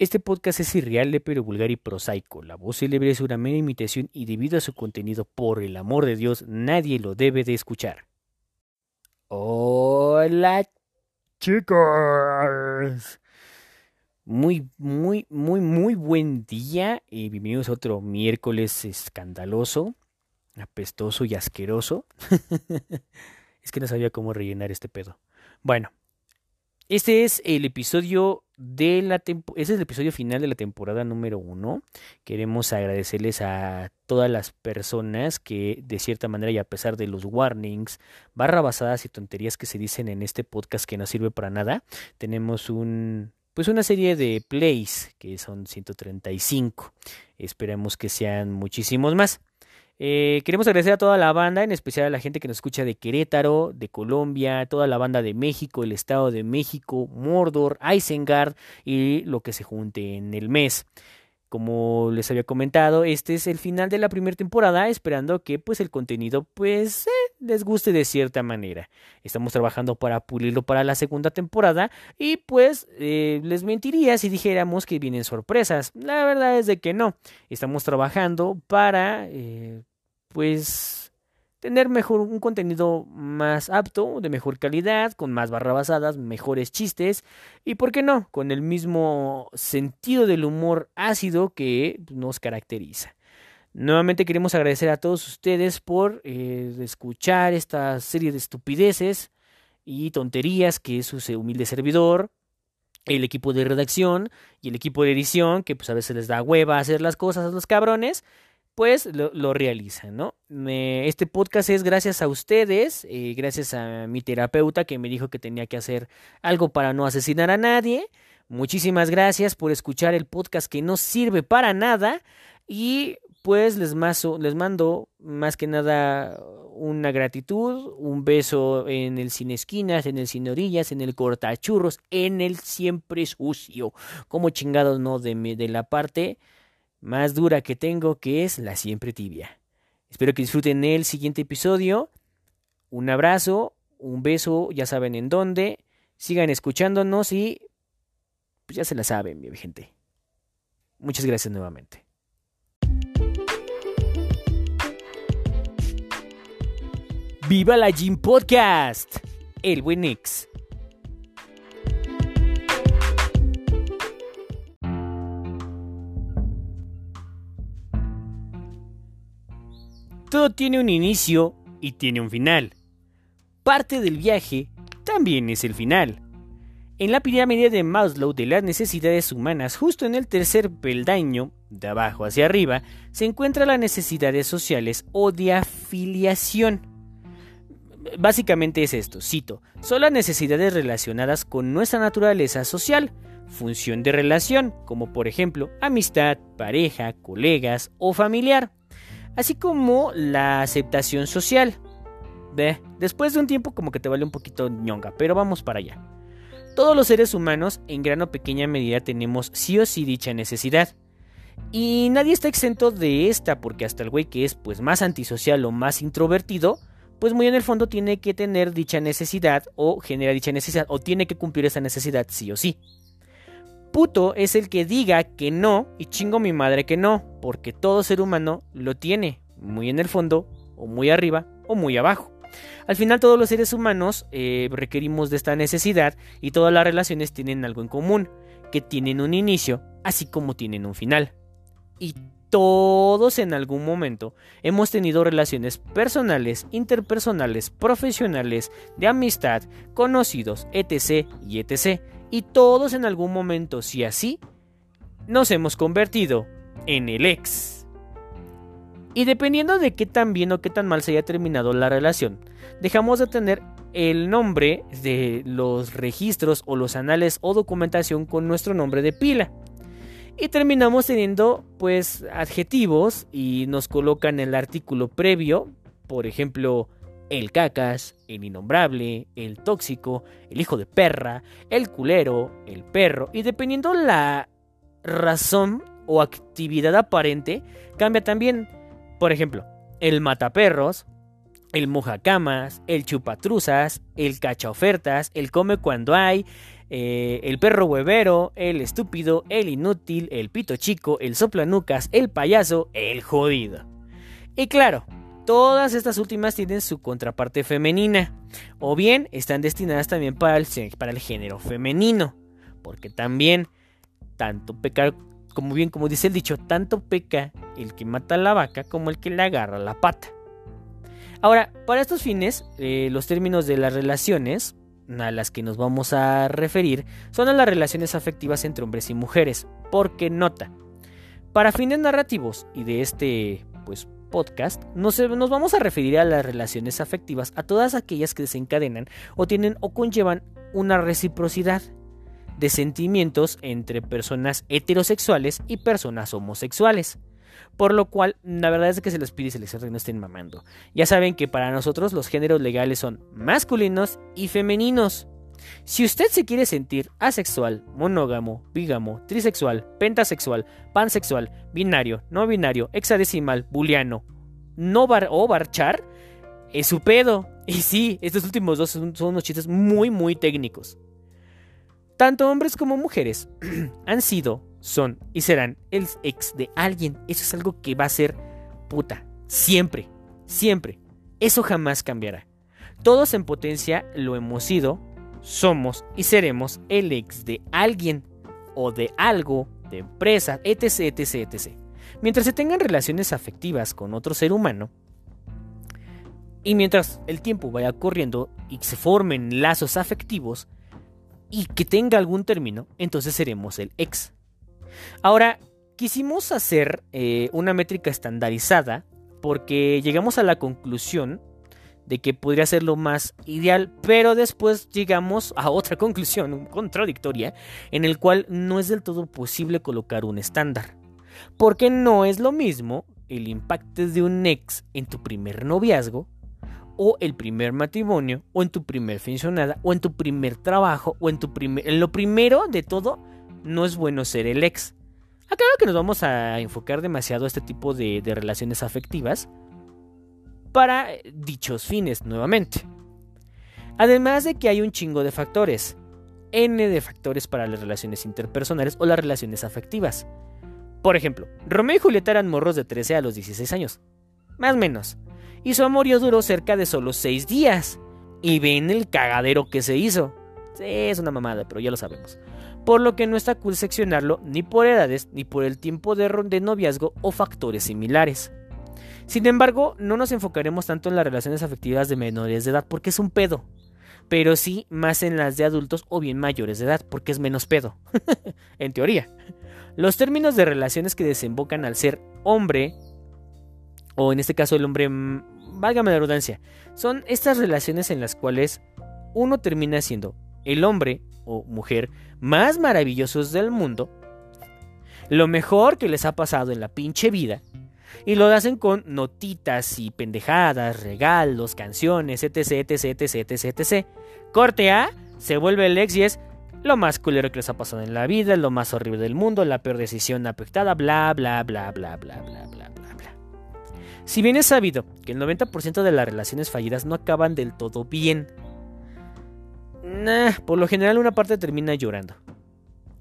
Este podcast es irreal, pero vulgar y prosaico. La voz célebre es una mera imitación y debido a su contenido, por el amor de Dios, nadie lo debe de escuchar. Hola, chicos. Muy, muy, muy, muy buen día y bienvenidos a otro miércoles escandaloso, apestoso y asqueroso. es que no sabía cómo rellenar este pedo. Bueno, este es el episodio de la este es el episodio final de la temporada número uno. Queremos agradecerles a todas las personas que de cierta manera y a pesar de los warnings, barra basadas y tonterías que se dicen en este podcast que no sirve para nada, tenemos un pues una serie de plays que son 135. Esperemos que sean muchísimos más. Eh, queremos agradecer a toda la banda, en especial a la gente que nos escucha de Querétaro, de Colombia, toda la banda de México, el Estado de México, Mordor, Isengard y lo que se junte en el mes. Como les había comentado, este es el final de la primera temporada, esperando que pues el contenido pues eh, les guste de cierta manera. Estamos trabajando para pulirlo para la segunda temporada y pues eh, les mentiría si dijéramos que vienen sorpresas. La verdad es de que no. Estamos trabajando para pues tener mejor un contenido más apto, de mejor calidad, con más barrabasadas, mejores chistes y por qué no, con el mismo sentido del humor ácido que nos caracteriza. Nuevamente queremos agradecer a todos ustedes por eh, escuchar esta serie de estupideces y tonterías que es su humilde servidor, el equipo de redacción y el equipo de edición, que pues a veces les da hueva hacer las cosas a los cabrones, pues lo, realizan, ¿no? este podcast es gracias a ustedes, eh, gracias a mi terapeuta que me dijo que tenía que hacer algo para no asesinar a nadie. Muchísimas gracias por escuchar el podcast que no sirve para nada y pues les, les mando más que nada una gratitud, un beso en el cine esquinas, en el cine orillas, en el cortachurros, en el siempre sucio, como chingados no de, de la parte más dura que tengo, que es la siempre tibia. Espero que disfruten el siguiente episodio. Un abrazo, un beso, ya saben en dónde. Sigan escuchándonos y pues ya se la saben, mi gente. Muchas gracias nuevamente. ¡Viva la Gym Podcast! El buen Todo tiene un inicio y tiene un final. Parte del viaje también es el final. En la pirámide de Maslow de las necesidades humanas, justo en el tercer peldaño, de abajo hacia arriba, se encuentran las necesidades sociales o de afiliación. Básicamente es esto, cito, son las necesidades relacionadas con nuestra naturaleza social, función de relación, como por ejemplo amistad, pareja, colegas o familiar así como la aceptación social. Ve, después de un tiempo como que te vale un poquito ñonga, pero vamos para allá. Todos los seres humanos, en gran o pequeña medida, tenemos sí o sí dicha necesidad. Y nadie está exento de esta, porque hasta el güey que es pues más antisocial o más introvertido, pues muy en el fondo tiene que tener dicha necesidad o genera dicha necesidad o tiene que cumplir esa necesidad sí o sí. Puto es el que diga que no y chingo mi madre que no, porque todo ser humano lo tiene, muy en el fondo, o muy arriba, o muy abajo. Al final todos los seres humanos eh, requerimos de esta necesidad y todas las relaciones tienen algo en común, que tienen un inicio, así como tienen un final. Y todos en algún momento hemos tenido relaciones personales, interpersonales, profesionales, de amistad, conocidos, etc. y etc y todos en algún momento, si así, nos hemos convertido en el ex. Y dependiendo de qué tan bien o qué tan mal se haya terminado la relación, dejamos de tener el nombre de los registros o los anales o documentación con nuestro nombre de pila. Y terminamos teniendo pues adjetivos y nos colocan el artículo previo, por ejemplo, el cacas, el innombrable, el tóxico, el hijo de perra, el culero, el perro, y dependiendo la razón o actividad aparente, cambia también. Por ejemplo, el mataperros, el mojacamas, el chupatruzas, el cacha ofertas, el come cuando hay, eh, el perro huevero, el estúpido, el inútil, el pito chico, el soplanucas, el payaso, el jodido. Y claro, todas estas últimas tienen su contraparte femenina, o bien están destinadas también para el, para el género femenino, porque también tanto pecar, como bien como dice el dicho, tanto peca el que mata a la vaca como el que le agarra la pata. Ahora, para estos fines, eh, los términos de las relaciones a las que nos vamos a referir son a las relaciones afectivas entre hombres y mujeres, porque nota, para fines narrativos y de este pues podcast, nos, nos, vamos a referir a las relaciones afectivas, a todas aquellas que desencadenan o tienen o conllevan una reciprocidad de sentimientos entre personas heterosexuales y personas homosexuales. Por lo cual, la verdad es que se les pide y se les que no estén mamando. Ya saben que para nosotros los géneros legales son masculinos y femeninos. Si usted se quiere sentir asexual, monógamo, bígamo, trisexual, pentasexual, pansexual, binario, no binario, hexadecimal, booleano, no bar o barchar, es su pedo. Y sí, estos últimos dos son, son unos chistes muy, muy técnicos. Tanto hombres como mujeres han sido son y serán el ex de alguien. Eso es algo que va a ser puta. Siempre, siempre. Eso jamás cambiará. Todos en potencia lo hemos sido, somos y seremos el ex de alguien o de algo, de empresa, etc, etc, etc. Mientras se tengan relaciones afectivas con otro ser humano, y mientras el tiempo vaya corriendo y se formen lazos afectivos y que tenga algún término, entonces seremos el ex. Ahora, quisimos hacer eh, una métrica estandarizada porque llegamos a la conclusión de que podría ser lo más ideal, pero después llegamos a otra conclusión contradictoria en el cual no es del todo posible colocar un estándar. Porque no es lo mismo el impacto de un ex en tu primer noviazgo o el primer matrimonio o en tu primer funcionada o en tu primer trabajo o en tu primer en lo primero de todo no es bueno ser el ex. Aclaro que nos vamos a enfocar demasiado a este tipo de, relaciones afectivas para dichos fines nuevamente. Además de que hay un chingo de factores. N de factores para las relaciones interpersonales o las relaciones afectivas. Por ejemplo, Romeo y Julieta eran morros de 13 a los 16 años. Más o menos. Y su amorío duró cerca de solo 6 días. Y ven el cagadero que se hizo. Es una mamada, pero ya lo sabemos por lo que no está cool seccionarlo ni por edades ni por el tiempo de, de noviazgo o factores similares. Sin embargo, no nos enfocaremos tanto en las relaciones afectivas de menores de edad porque es un pedo, pero sí más en las de adultos o bien mayores de edad porque es menos pedo, en teoría. Los términos de relaciones que desembocan al ser hombre, o en este caso el hombre, mm, válgame la redundancia, son estas relaciones en las cuales uno termina siendo el hombre o mujer más maravillosos del mundo, lo mejor que les ha pasado en la pinche vida, y lo hacen con notitas y pendejadas, regalos, canciones, etc, etc, etc, etc. Corte A, se vuelve el ex y es lo más culero que les ha pasado en la vida, lo más horrible del mundo, la peor decisión afectada, bla, bla, bla, bla, bla, bla, bla, bla, bla. Si bien es sabido que el 90% de las relaciones fallidas no acaban del todo bien, por lo general una parte termina llorando.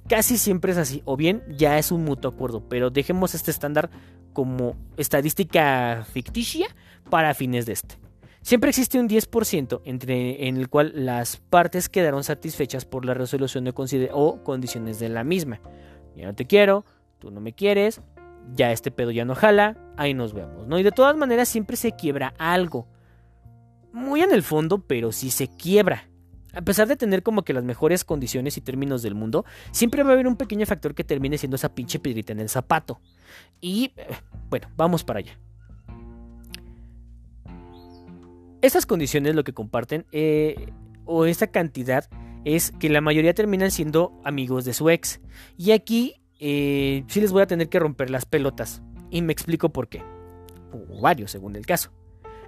Casi siempre es así, o bien ya es un mutuo acuerdo, pero dejemos este estándar como estadística ficticia para fines de este. Siempre existe un 10% entre, en el cual las partes quedaron satisfechas por la resolución de o condiciones de la misma. Ya no te quiero, tú no me quieres, ya este pedo ya no jala, ahí nos vemos, ¿no? Y de todas maneras siempre se quiebra algo. Muy en el fondo, pero sí se quiebra a pesar de tener como que las mejores condiciones y términos del mundo, siempre va a haber un pequeño factor que termine siendo esa pinche piedrita en el zapato. Y eh, bueno, vamos para allá. Estas condiciones lo que comparten, eh, o esta cantidad, es que la mayoría terminan siendo amigos de su ex. Y aquí eh, sí les voy a tener que romper las pelotas. Y me explico por qué. O varios, según el caso.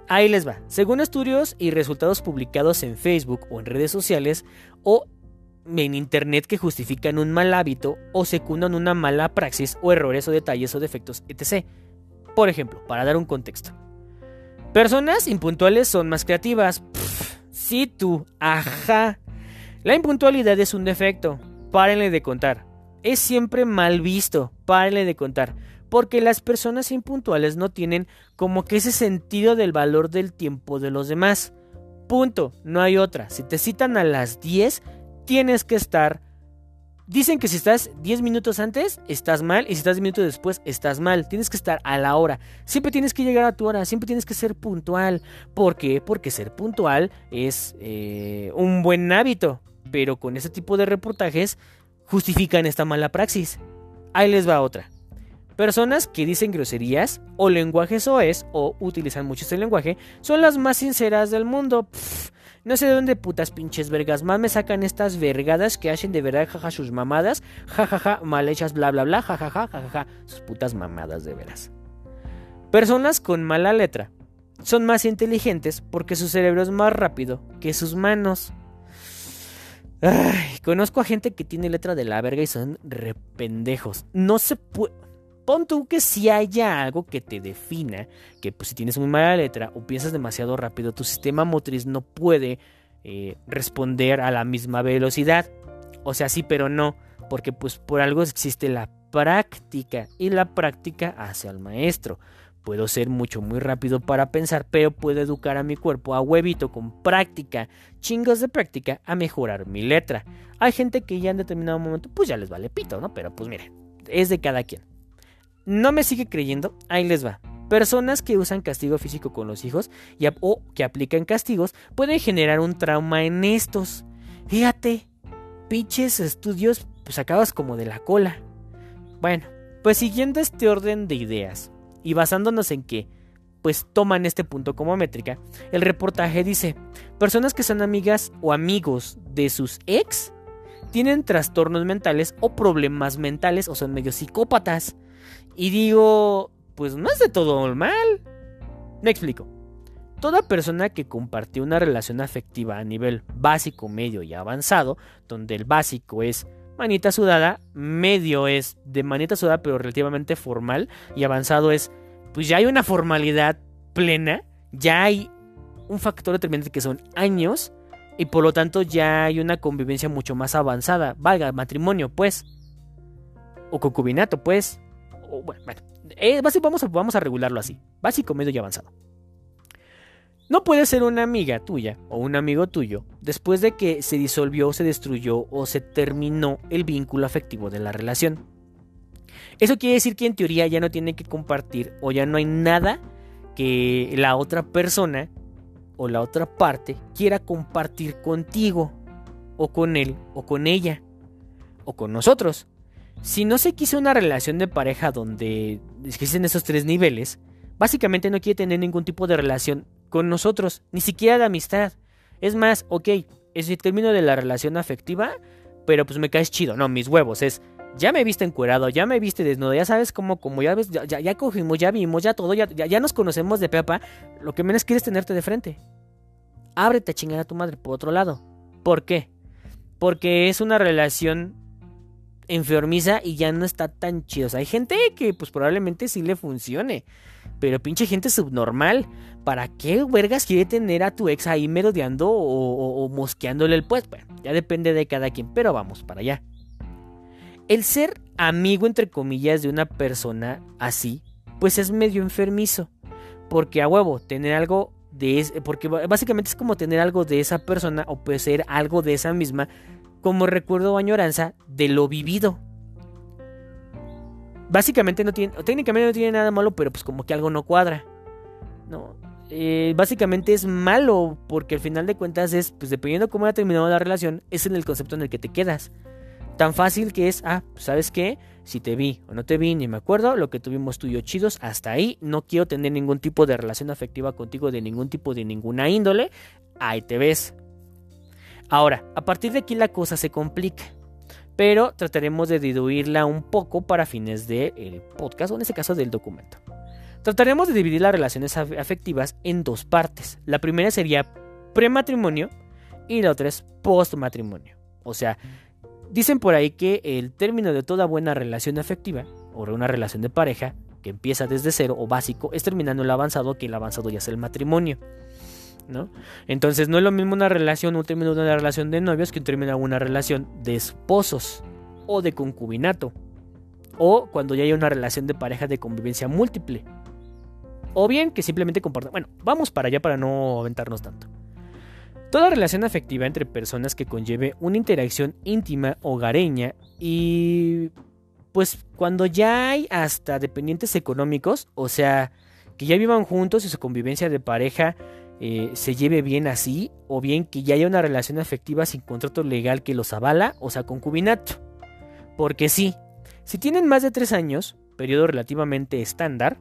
Ahí les va. Según estudios y resultados publicados en Facebook o en redes sociales o en Internet que justifican un mal hábito o secundan una mala praxis o errores o detalles o defectos, etc. Por ejemplo, para dar un contexto. Personas impuntuales son más creativas. sí, tú. Ajá. La impuntualidad es un defecto. Párenle de contar. Es siempre mal visto. Párenle de contar. Porque las personas impuntuales no tienen como que ese sentido del valor del tiempo de los demás. Punto. No hay otra. Si te citan a las 10, tienes que estar Dicen que si estás 10 minutos antes, estás mal, y si estás 10 minutos después, estás mal. Tienes que estar a la hora. Siempre tienes que llegar a tu hora, siempre tienes que ser puntual. ¿Por qué? Porque ser puntual es eh, un buen hábito. Pero con ese tipo de reportajes justifican esta mala praxis. Ahí les va otra. Personas que dicen groserías o lenguajes OES o utilizan mucho este lenguaje son las más sinceras del mundo. No sé de dónde putas pinches vergas más me sacan estas vergadas que hacen de verdad jaja sus mamadas, jajaja mal hechas bla bla bla, jajaja jajaja sus putas mamadas de veras. Personas con mala letra son más inteligentes porque su cerebro es más rápido que sus manos. Conozco a gente que tiene letra de la verga y son rependejos. No se puede Pon tú que si haya algo que te defina, que pues, si tienes muy mala letra o piensas demasiado rápido, tu sistema motriz no puede eh, responder a la misma velocidad. O sea, sí, pero no, porque pues por algo existe la práctica y la práctica hace al maestro. Puedo ser mucho muy rápido para pensar, pero puedo educar a mi cuerpo a huevito con práctica, chingos de práctica, a mejorar mi letra. Hay gente que ya en determinado momento, pues ya les vale pito, ¿no? Pero pues miren, es de cada quien. ¿No me sigue creyendo? Ahí les va. Personas que usan castigo físico con los hijos y o que aplican castigos pueden generar un trauma en estos. Fíjate, pinches estudios, pues acabas como de la cola. Bueno, pues siguiendo este orden de ideas y basándonos en que, pues toman este punto como métrica, el reportaje dice, personas que son amigas o amigos de sus ex tienen trastornos mentales o problemas mentales o son medio psicópatas. Y digo, pues no es de todo mal. Me explico. Toda persona que compartió una relación afectiva a nivel básico, medio y avanzado, donde el básico es manita sudada, medio es de manita sudada pero relativamente formal y avanzado es, pues ya hay una formalidad plena, ya hay un factor determinante que son años y por lo tanto ya hay una convivencia mucho más avanzada, valga, matrimonio pues, o concubinato pues, bueno, eh, vamos, a, vamos a regularlo así. Básico, medio y avanzado. No puede ser una amiga tuya o un amigo tuyo después de que se disolvió, se destruyó o se terminó el vínculo afectivo de la relación. Eso quiere decir que en teoría ya no tiene que compartir o ya no hay nada que la otra persona o la otra parte quiera compartir contigo o con él o con ella o con nosotros. Si no se quiso una relación de pareja donde existen esos tres niveles, básicamente no quiere tener ningún tipo de relación con nosotros, ni siquiera de amistad. Es más, ok, es el término de la relación afectiva, pero pues me caes chido. No, mis huevos, es ya me viste encuerado, ya me viste desnudo, ya sabes cómo, como ya ves, ya, cogimos, ya vimos, ya todo, ya, ya, nos conocemos de pepa. Lo que menos quieres tenerte de frente. Ábrete a chingar a tu madre por otro lado. ¿Por qué? Porque es una relación enfermiza y ya no está tan chido. O sea, hay gente que pues probablemente sí le funcione. Pero pinche gente subnormal. ¿Para qué vergas quiere tener a tu ex ahí merodeando o, mosqueándole el pues? Bueno, ya depende de cada quien, pero vamos para allá. El ser amigo entre comillas de una persona así, pues es medio enfermizo. Porque a huevo, tener algo de porque básicamente es como tener algo de esa persona o puede ser algo de esa misma como recuerdo o añoranza de lo vivido. Básicamente no tiene, técnicamente no tiene nada malo, pero pues como que algo no cuadra. No, eh, básicamente es malo porque al final de cuentas es, pues dependiendo cómo haya terminado la relación, es en el concepto en el que te quedas. Tan fácil que es, ah, pues, ¿sabes qué? Si te vi o no te vi, ni me acuerdo, lo que tuvimos tú y yo chidos, hasta ahí, no quiero tener ningún tipo de relación afectiva contigo de ningún tipo, de ninguna índole, ahí te ves, Ahora, a partir de aquí la cosa se complica, pero trataremos de diluirla un poco para fines del podcast o en este caso del documento. Trataremos de dividir las relaciones afectivas en dos partes. La primera sería prematrimonio y la otra es postmatrimonio. O sea, dicen por ahí que el término de toda buena relación afectiva o una relación de pareja que empieza desde cero o básico es terminando el avanzado, que el avanzado ya es el matrimonio. ¿No? Entonces no es lo mismo una relación, un término de una relación de novios que un término de una relación de esposos o de concubinato. O cuando ya hay una relación de pareja de convivencia múltiple. O bien que simplemente compartan. Bueno, vamos para allá para no aventarnos tanto. Toda relación afectiva entre personas que conlleve una interacción íntima, hogareña y pues cuando ya hay hasta dependientes económicos, o sea, que ya vivan juntos y su convivencia de pareja eh, se lleve bien así, o bien que ya haya una relación afectiva sin contrato legal que los avala, o sea, concubinato. Porque sí, si tienen más de tres años, periodo relativamente estándar,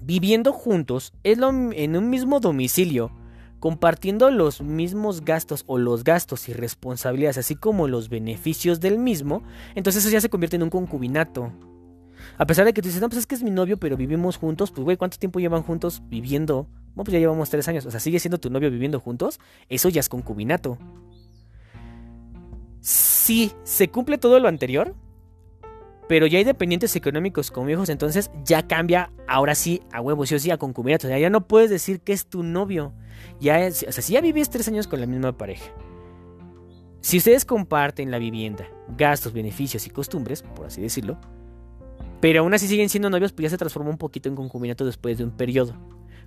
viviendo juntos en un mismo domicilio, compartiendo los mismos gastos o los gastos y responsabilidades, así como los beneficios del mismo, entonces eso ya se convierte en un concubinato. A pesar de que tú dices, no, pues es que es mi novio, pero vivimos juntos, pues güey, ¿cuánto tiempo llevan juntos viviendo? Bueno, pues ya llevamos tres años, o sea, sigue siendo tu novio viviendo juntos, eso ya es concubinato. Si se cumple todo lo anterior, pero ya hay dependientes económicos como hijos, entonces ya cambia, ahora sí, a huevos, sí sí, a concubinato. O sea, ya no puedes decir que es tu novio. Ya o sea, si ya vivís tres años con la misma pareja, si ustedes comparten la vivienda, gastos, beneficios y costumbres, por así decirlo, pero aún así siguen siendo novios, pues ya se transforma un poquito en concubinato después de un periodo.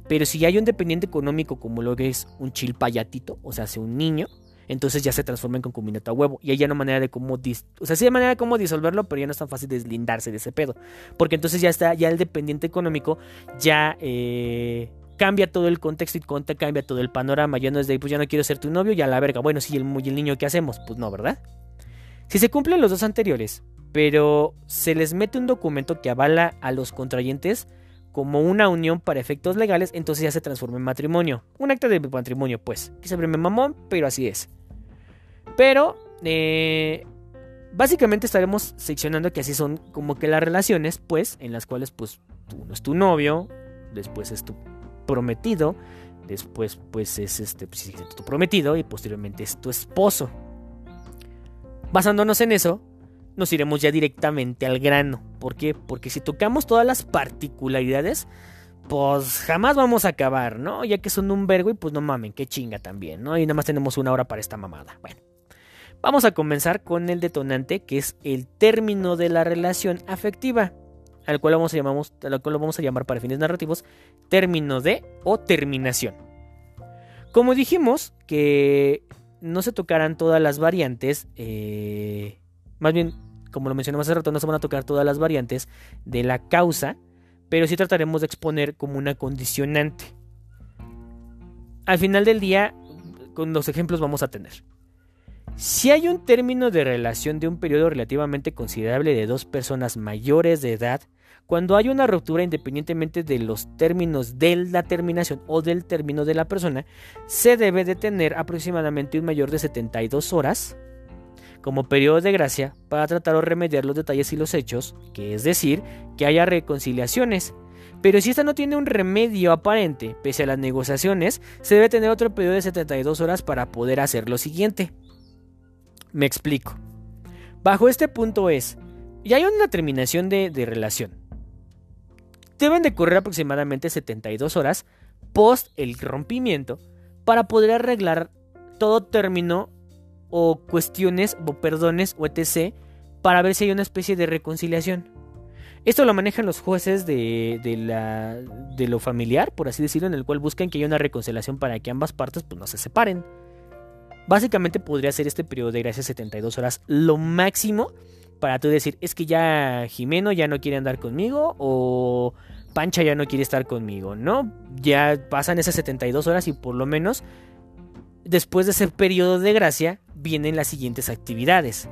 Pero si hay un dependiente económico como lo que es un chilpayatito, o sea, hace un niño, entonces ya se transforma en concubinato a huevo. Y ahí ya no hay manera de cómo. O sea, sí hay manera de cómo disolverlo, pero ya no es tan fácil deslindarse de ese pedo. Porque entonces ya está, ya el dependiente económico ya eh, cambia todo el contexto y cambia todo el panorama. Ya no es de, pues ya no quiero ser tu novio, ya la verga. Bueno, sí, el, el niño, ¿qué hacemos? Pues no, ¿verdad? Si se cumplen los dos anteriores, pero se les mete un documento que avala a los contrayentes como una unión para efectos legales, entonces ya se transforma en matrimonio. Un acto de matrimonio, pues. Que se me mamón, pero así es. Pero, eh, básicamente estaremos seccionando que así son como que las relaciones, pues, en las cuales, pues, uno es tu novio, después es tu prometido, después, pues, es este, pues, tu prometido y posteriormente es tu esposo. Basándonos en eso, nos iremos ya directamente al grano. ¿Por qué? Porque si tocamos todas las particularidades, pues jamás vamos a acabar, ¿no? Ya que son un vergo y pues no mamen, qué chinga también, ¿no? Y nada más tenemos una hora para esta mamada. Bueno, vamos a comenzar con el detonante, que es el término de la relación afectiva, al cual, vamos a llamamos, al cual lo vamos a llamar para fines narrativos término de o terminación. Como dijimos que no se tocarán todas las variantes, eh, más bien, como lo mencionamos hace rato, no se van a tocar todas las variantes de la causa, pero sí trataremos de exponer como una condicionante. Al final del día, con los ejemplos vamos a tener. Si hay un término de relación de un periodo relativamente considerable de dos personas mayores de edad, cuando hay una ruptura independientemente de los términos de la terminación o del término de la persona, se debe de tener aproximadamente un mayor de 72 horas como periodo de gracia para tratar o remediar los detalles y los hechos, que es decir, que haya reconciliaciones. Pero si esta no tiene un remedio aparente, pese a las negociaciones, se debe tener otro periodo de 72 horas para poder hacer lo siguiente. Me explico. Bajo este punto es, ya hay una terminación de, de relación. Deben de correr aproximadamente 72 horas post el rompimiento para poder arreglar todo término o cuestiones o perdones o etc. para ver si hay una especie de reconciliación. Esto lo manejan los jueces de, la, de lo familiar, por así decirlo, en el cual buscan que haya una reconciliación para que ambas partes pues, no se separen. Básicamente podría ser este periodo de gracia 72 horas lo máximo para tú decir, es que ya Jimeno ya no quiere andar conmigo o Pancha ya no quiere estar conmigo, ¿no? Ya pasan esas 72 horas y por lo menos después de ese periodo de gracia vienen las siguientes actividades.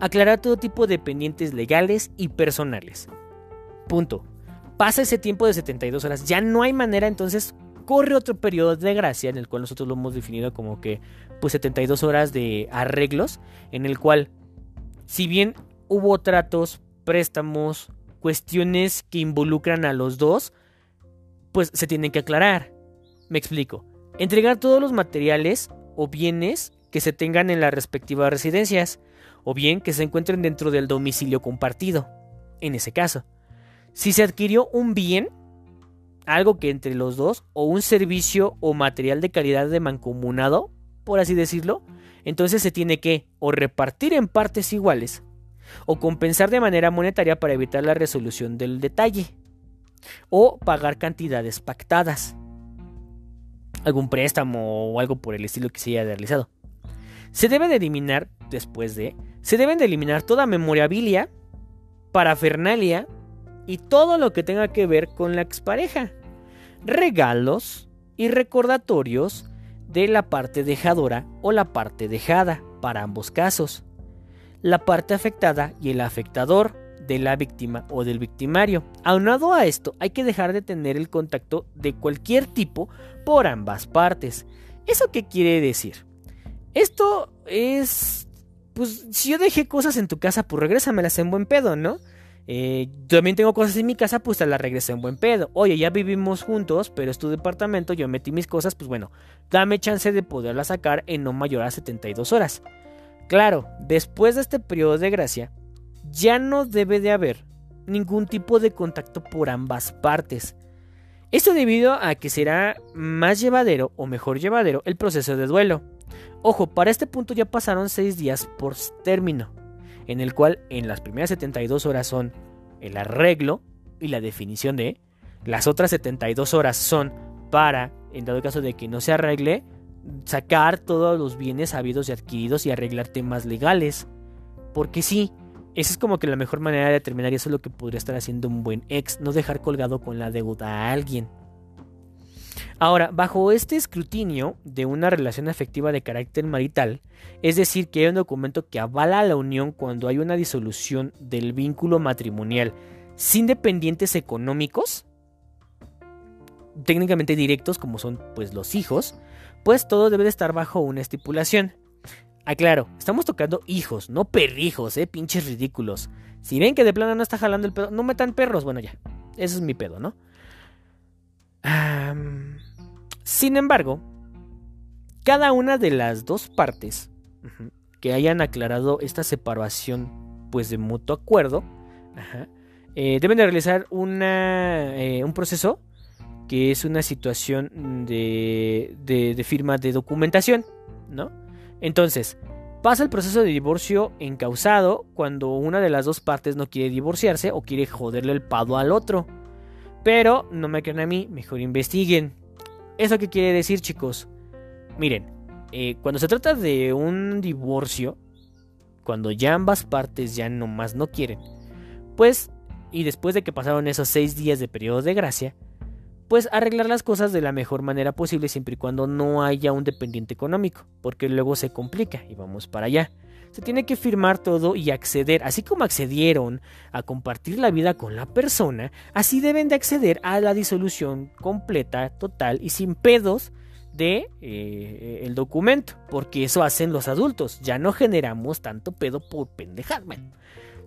Aclarar todo tipo de pendientes legales y personales. Punto. Pasa ese tiempo de 72 horas, ya no hay manera, entonces corre otro periodo de gracia en el cual nosotros lo hemos definido como que pues 72 horas de arreglos en el cual si bien hubo tratos, préstamos, cuestiones que involucran a los dos, pues se tienen que aclarar. Me explico. Entregar todos los materiales o bienes que se tengan en las respectivas residencias, o bien que se encuentren dentro del domicilio compartido, en ese caso. Si se adquirió un bien, algo que entre los dos, o un servicio o material de calidad de mancomunado, por así decirlo, entonces se tiene que o repartir en partes iguales, o compensar de manera monetaria para evitar la resolución del detalle, o pagar cantidades pactadas, algún préstamo o algo por el estilo que se haya realizado. Se debe de eliminar, después de, se deben de eliminar toda memorabilia, parafernalia y todo lo que tenga que ver con la expareja. Regalos y recordatorios de la parte dejadora o la parte dejada, para ambos casos. La parte afectada y el afectador de la víctima o del victimario. Aunado a esto, hay que dejar de tener el contacto de cualquier tipo por ambas partes. ¿Eso qué quiere decir? Esto es... Pues si yo dejé cosas en tu casa, pues regrésamelas en buen pedo, ¿no? Eh, también tengo cosas en mi casa, pues te las regresé en buen pedo. Oye, ya vivimos juntos, pero es tu departamento, yo metí mis cosas, pues bueno, dame chance de poderlas sacar en no mayor a 72 horas. Claro, después de este periodo de gracia, ya no debe de haber ningún tipo de contacto por ambas partes. Esto debido a que será más llevadero o mejor llevadero el proceso de duelo. Ojo, para este punto ya pasaron 6 días por término, en el cual en las primeras 72 horas son el arreglo y la definición de, las otras 72 horas son para, en dado caso de que no se arregle, sacar todos los bienes habidos y adquiridos y arreglar temas legales. Porque sí, esa es como que la mejor manera de terminar y eso es lo que podría estar haciendo un buen ex, no dejar colgado con la deuda a alguien. Ahora, bajo este escrutinio de una relación afectiva de carácter marital, es decir, que hay un documento que avala la unión cuando hay una disolución del vínculo matrimonial sin dependientes económicos, técnicamente directos como son pues los hijos, pues todo debe de estar bajo una estipulación. Aclaro, estamos tocando hijos, no perrijos, eh, pinches ridículos. Si ven que de plano no está jalando el pedo, no metan perros, bueno ya, eso es mi pedo, ¿no? sin embargo, cada una de las dos partes que hayan aclarado esta separación, pues de mutuo acuerdo, eh, deben de realizar una, eh, un proceso que es una situación de, de, firma de documentación, ¿no? Entonces, pasa el proceso de divorcio encausado cuando una de las dos partes no quiere divorciarse o quiere joderle el pado al otro. Pero no me crean a mí, mejor investiguen. ¿Eso qué quiere decir, chicos? Miren, eh, cuando se trata de un divorcio, cuando ya ambas partes ya nomás no quieren, pues, y después de que pasaron esos seis días de periodo de gracia, pues arreglar las cosas de la mejor manera posible siempre y cuando no haya un dependiente económico, porque luego se complica y vamos para allá. Se tiene que firmar todo y acceder, así como accedieron a compartir la vida con la persona, así deben de acceder a la disolución completa, total y sin pedos de eh, el documento, porque eso hacen los adultos, ya no generamos tanto pedo por pendejad,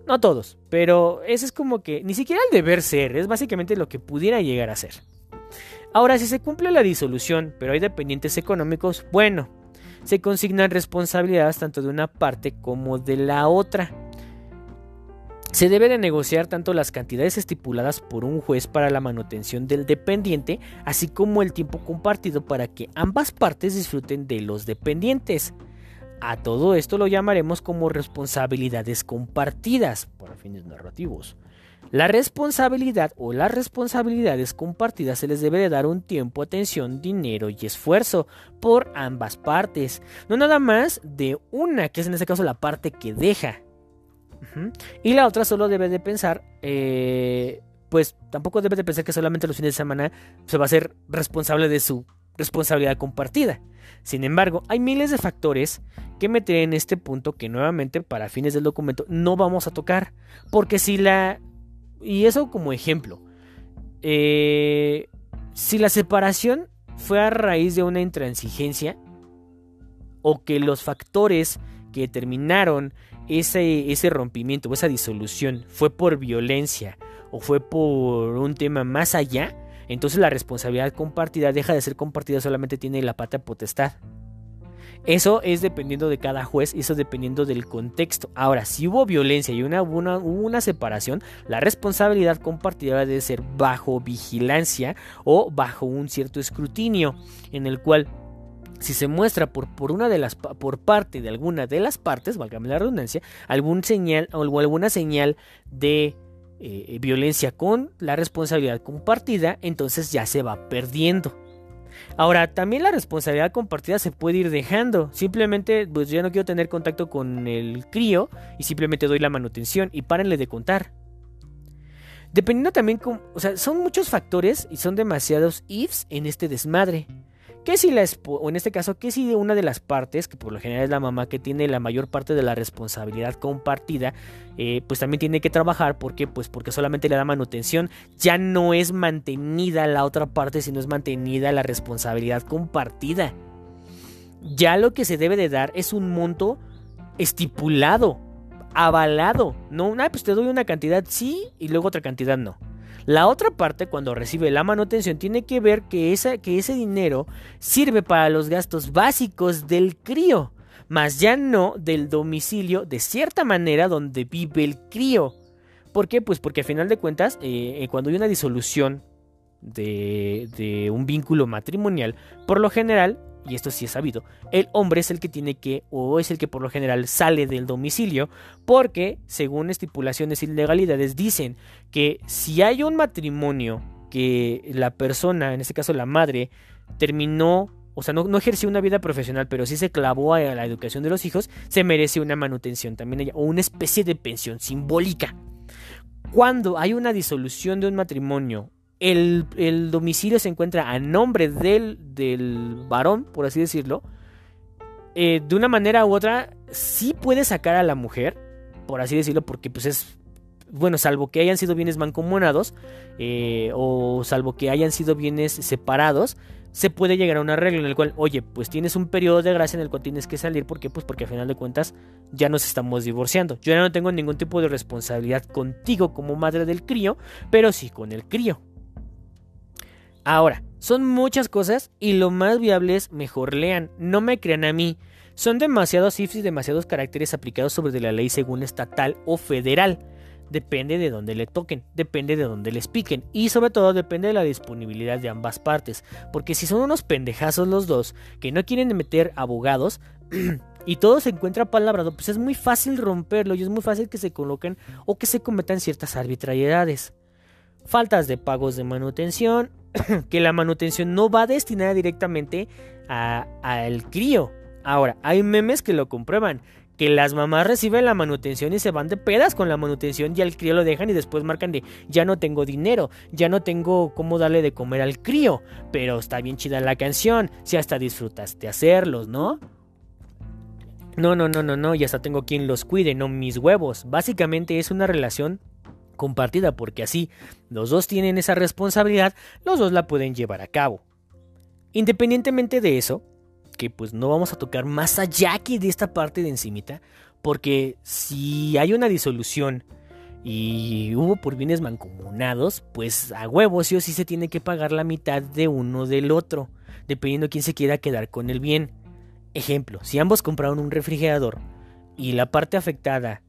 No todos, pero ese es como que ni siquiera el deber ser, es básicamente lo que pudiera llegar a ser. Ahora, si se cumple la disolución, pero hay dependientes económicos, bueno, se consignan responsabilidades tanto de una parte como de la otra. Se debe de negociar tanto las cantidades estipuladas por un juez para la manutención del dependiente, así como el tiempo compartido para que ambas partes disfruten de los dependientes. A todo esto lo llamaremos como responsabilidades compartidas, para fines narrativos. La responsabilidad o las responsabilidades compartidas se les debe de dar un tiempo, atención, dinero y esfuerzo por ambas partes. No nada más de una, que es en este caso la parte que deja. Y la otra solo debe de pensar, eh, pues tampoco debe de pensar que solamente los fines de semana se va a ser responsable de su responsabilidad compartida. Sin embargo, hay miles de factores que meter en este punto que nuevamente para fines del documento no vamos a tocar. Porque si la y eso como ejemplo. Eh, si la separación fue a raíz de una intransigencia o que los factores que determinaron ese, ese rompimiento o esa disolución fue por violencia o fue por un tema más allá, entonces la responsabilidad compartida deja de ser compartida, solamente tiene la pata potestad. Eso es dependiendo de cada juez y eso dependiendo del contexto. Ahora, si hubo violencia y una, una, hubo una separación, la responsabilidad compartida debe ser bajo vigilancia o bajo un cierto escrutinio en el cual si se muestra por, por, una de las por parte de alguna de las partes, válgame la redundancia, algún señal o alguna señal de eh, violencia con la responsabilidad compartida, entonces ya se va perdiendo. Ahora, también la responsabilidad compartida se puede ir dejando. Simplemente, pues ya no quiero tener contacto con el crío y simplemente doy la manutención y párenle de contar. Dependiendo también, o sea, son muchos factores y son demasiados ifs en este desmadre que si la o en este caso, que si una de las partes, que por lo general es la mamá que tiene la mayor parte de la responsabilidad compartida, eh, pues también tiene que trabajar porque, pues porque solamente le da manutención, ya no es mantenida la otra parte, sino es mantenida la responsabilidad compartida. Ya lo que se debe de dar es un monto estipulado, avalado, no, ah, pues te doy una cantidad sí y luego otra cantidad no. La otra parte, cuando recibe la manutención, tiene que ver que, que ese dinero sirve para los gastos básicos del crío, más ya no del domicilio de cierta manera donde vive el crío. ¿Por qué? Pues porque a final de cuentas, eh, eh, cuando hay una disolución de, de un vínculo matrimonial, por lo general y esto sí es sabido, el hombre es el que tiene que, o es el que por lo general sale del domicilio, porque, según estipulaciones y legalidades, dicen que si hay un matrimonio que la persona, en este caso la madre, terminó, o sea, no, no ejerció una vida profesional, pero sí se clavó a la educación de los hijos, se merece una manutención también, o una especie de pensión simbólica. Cuando hay una disolución de un matrimonio el, domicilio se encuentra a nombre del, del varón, por así decirlo, eh, de una manera u otra sí puede sacar a la mujer, por así decirlo, porque pues es, bueno, salvo que hayan sido bienes mancomunados eh, o salvo que hayan sido bienes separados, se puede llegar a un arreglo en el cual, oye, pues tienes un periodo de gracia en el cual tienes que salir, ¿por qué? Pues porque al final de cuentas ya nos estamos divorciando. Yo ya no tengo ningún tipo de responsabilidad contigo como madre del crío, pero sí con el crío. Ahora, son muchas cosas y lo más viable es mejor lean, no me crean a mí. Son demasiados ifs y demasiados caracteres aplicados sobre la ley según estatal o federal. Depende de dónde le toquen, depende de dónde les piquen y sobre todo depende de la disponibilidad de ambas partes. Porque si son unos pendejazos los dos que no quieren meter abogados y todo se encuentra palabrado, pues es muy fácil romperlo y es muy fácil que se coloquen o que se cometan ciertas arbitrariedades. Faltas de pagos de manutención, que la manutención no va destinada directamente al crío. Ahora, hay memes que lo comprueban. Que las mamás reciben la manutención y se van de pedas con la manutención y al crío lo dejan y después marcan de ya no tengo dinero, ya no tengo cómo darle de comer al crío. Pero está bien chida la canción, si hasta disfrutaste hacerlos, ¿no? No, no, no, no, no, y hasta tengo quien los cuide, no mis huevos. Básicamente es una relación compartida, porque así los dos tienen esa responsabilidad, los dos la pueden llevar a cabo. Independientemente de eso, que pues no vamos a tocar más allá que de esta parte de encimita, porque si hay una disolución y hubo por bienes mancomunados, pues a huevos sí o sí se tiene que pagar la mitad de uno del otro, dependiendo quién se quiera quedar con el bien. Ejemplo, si ambos compraron un refrigerador y la parte afectada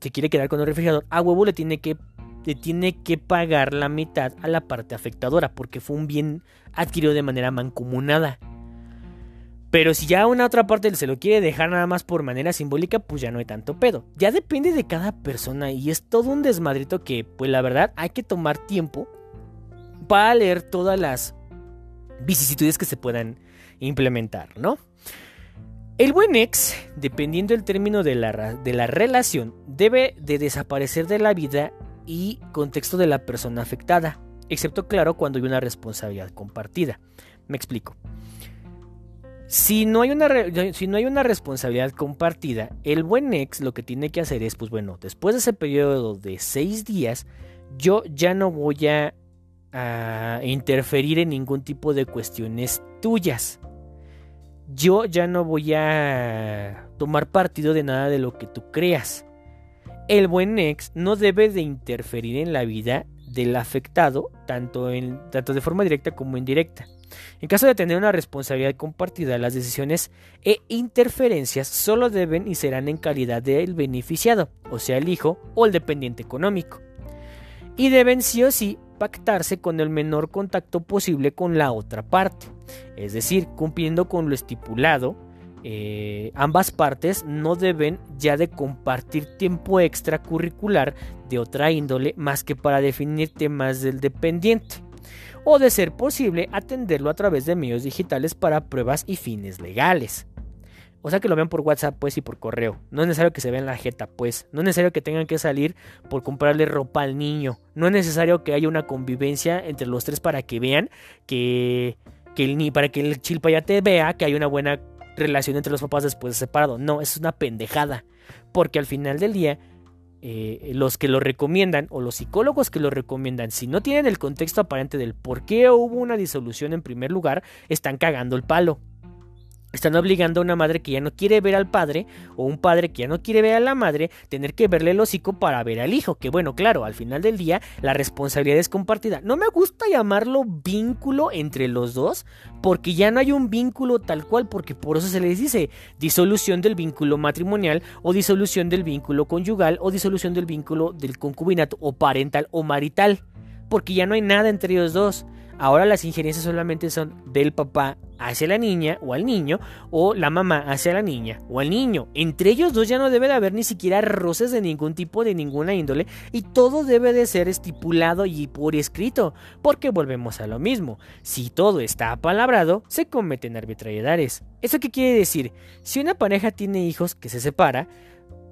se quiere quedar con el refrigerador, a huevo le tiene que le tiene que pagar la mitad a la parte afectadora porque fue un bien adquirido de manera mancomunada. Pero si ya una otra parte se lo quiere dejar nada más por manera simbólica, pues ya no hay tanto pedo. Ya depende de cada persona y es todo un desmadrito que, pues la verdad, hay que tomar tiempo para leer todas las vicisitudes que se puedan implementar, ¿no? El buen ex, dependiendo del término de la, de la relación, debe de desaparecer de la vida y contexto de la persona afectada, excepto claro cuando hay una responsabilidad compartida. Me explico. Si no, hay una, si no hay una responsabilidad compartida, el buen ex lo que tiene que hacer es, pues bueno, después de ese periodo de seis días, yo ya no voy a interferir en ningún tipo de cuestiones tuyas yo ya no voy a tomar partido de nada de lo que tú creas. El buen ex no debe de interferir en la vida del afectado, tanto, en, tanto de forma directa como indirecta. En caso de tener una responsabilidad compartida, las decisiones e interferencias solo deben y serán en calidad del beneficiado, o sea, el hijo o el dependiente económico. Y deben sí o sí pactarse con el menor contacto posible con la otra parte, es decir, cumpliendo con lo estipulado eh, ambas partes no deben ya de compartir tiempo extracurricular de otra índole más que para definir temas del dependiente o de ser posible atenderlo a través de medios digitales para pruebas y fines legales. O sea que lo vean por WhatsApp pues y por correo. No es necesario que se vean la jeta pues. No es necesario que tengan que salir por comprarle ropa al niño. No es necesario que haya una convivencia entre los tres para que vean que, que el, para que el chilpa ya te vea que hay una buena relación entre los papás después de separado. No, es una pendejada. Porque al final del día, eh, los que lo recomiendan o los psicólogos que lo recomiendan, si no tienen el contexto aparente del por qué hubo una disolución en primer lugar, están cagando el palo. Están obligando a una madre que ya no quiere ver al padre o un padre que ya no quiere ver a la madre tener que verle el hocico para ver al hijo. Que bueno, claro, al final del día la responsabilidad es compartida. No me gusta llamarlo vínculo entre los dos porque ya no hay un vínculo tal cual porque por eso se les dice disolución del vínculo matrimonial o disolución del vínculo conyugal o disolución del vínculo del concubinato o parental o marital. Porque ya no hay nada entre ellos dos. Ahora las injerencias solamente son del papá hacia la niña o al niño o la mamá hacia la niña o al niño. Entre ellos dos ya no debe de haber ni siquiera roces de ningún tipo, de ninguna índole y todo debe de ser estipulado y por escrito, porque volvemos a lo mismo. Si todo está apalabrado, se cometen arbitrariedades. ¿Eso qué quiere decir? Si una pareja tiene hijos que se separa,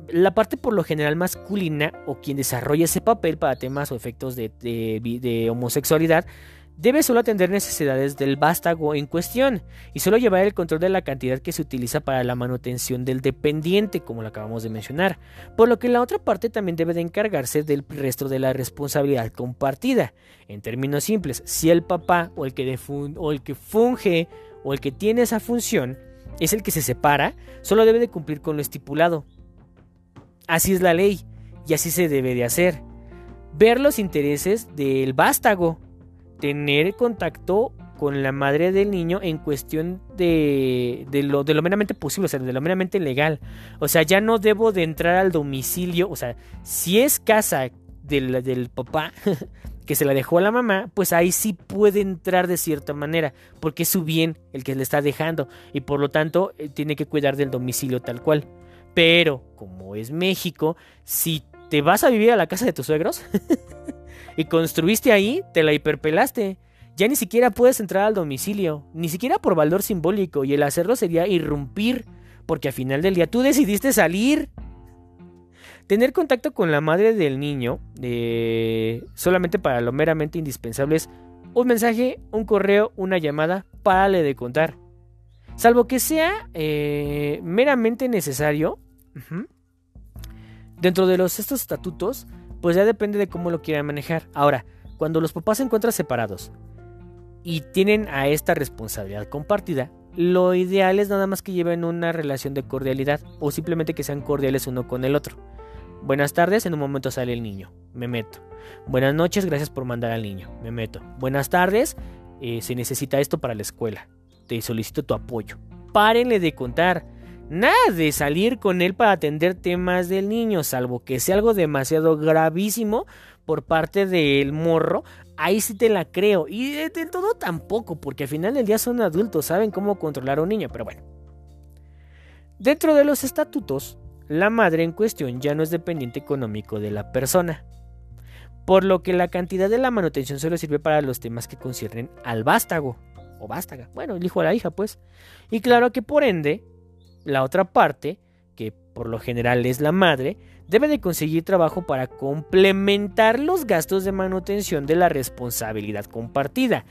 la parte por lo general masculina o quien desarrolla ese papel para temas o efectos de, de homosexualidad debe solo atender necesidades del vástago en cuestión y solo llevar el control de la cantidad que se utiliza para la manutención del dependiente, como lo acabamos de mencionar, por lo que la otra parte también debe de encargarse del resto de la responsabilidad compartida. En términos simples, si el papá o el que, o el que funge o el que tiene esa función es el que se separa, solo debe de cumplir con lo estipulado. Así es la ley y así se debe de hacer. Ver los intereses del vástago tener contacto con la madre del niño en cuestión de, de, lo, de lo meramente posible, o sea, de lo meramente legal. O sea, ya no debo de entrar al domicilio, o sea, si es casa del, del papá que se la dejó a la mamá, pues ahí sí puede entrar de cierta manera, porque es su bien el que le está dejando y por lo tanto eh, tiene que cuidar del domicilio tal cual. Pero, como es México, si te vas a vivir a la casa de tus suegros, y construiste ahí, te la hiperpelaste. Ya ni siquiera puedes entrar al domicilio, ni siquiera por valor simbólico, y el hacerlo sería irrumpir, porque al final del día tú decidiste salir. Tener contacto con la madre del niño, eh, solamente para lo meramente indispensable es un mensaje, un correo, una llamada, párale de contar. Salvo que sea eh, meramente necesario, dentro de los, estos estatutos, pues ya depende de cómo lo quieran manejar. Ahora, cuando los papás se encuentran separados y tienen a esta responsabilidad compartida, lo ideal es nada más que lleven una relación de cordialidad o simplemente que sean cordiales uno con el otro. Buenas tardes, en un momento sale el niño, me meto. Buenas noches, gracias por mandar al niño, me meto. Buenas tardes, eh, se necesita esto para la escuela, te solicito tu apoyo. Párenle de contar, Nada de salir con él para atender temas del niño, salvo que sea algo demasiado gravísimo por parte del morro. Ahí sí te la creo. Y de, todo tampoco, porque al final del día son adultos, saben cómo controlar a un niño, pero bueno. Dentro de los estatutos, la madre en cuestión ya no es dependiente económico de la persona. Por lo que la cantidad de la manutención solo sirve para los temas que conciernen al vástago. O vástaga. Bueno, el hijo a la hija, pues. Y claro que por ende, la otra parte, que por lo general es la madre, debe de conseguir trabajo para complementar los gastos de manutención de la responsabilidad compartida.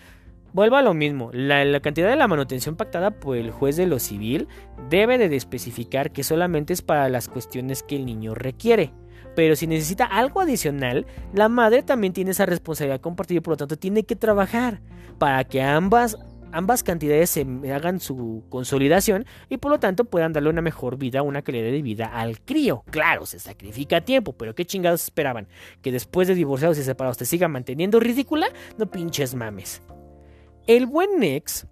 Vuelvo a lo mismo, la, cantidad de la manutención pactada por el juez de lo civil debe de especificar que solamente es para las cuestiones que el niño requiere. Pero si necesita algo adicional, la madre también tiene esa responsabilidad compartida y por lo tanto tiene que trabajar para que ambas ambas cantidades se hagan su consolidación y por lo tanto puedan darle una mejor vida, una calidad de vida al crío. Claro, se sacrifica tiempo, pero ¿qué chingados esperaban? ¿Que después de divorciados y separados te siga manteniendo ridícula? No pinches mames. El buen ex,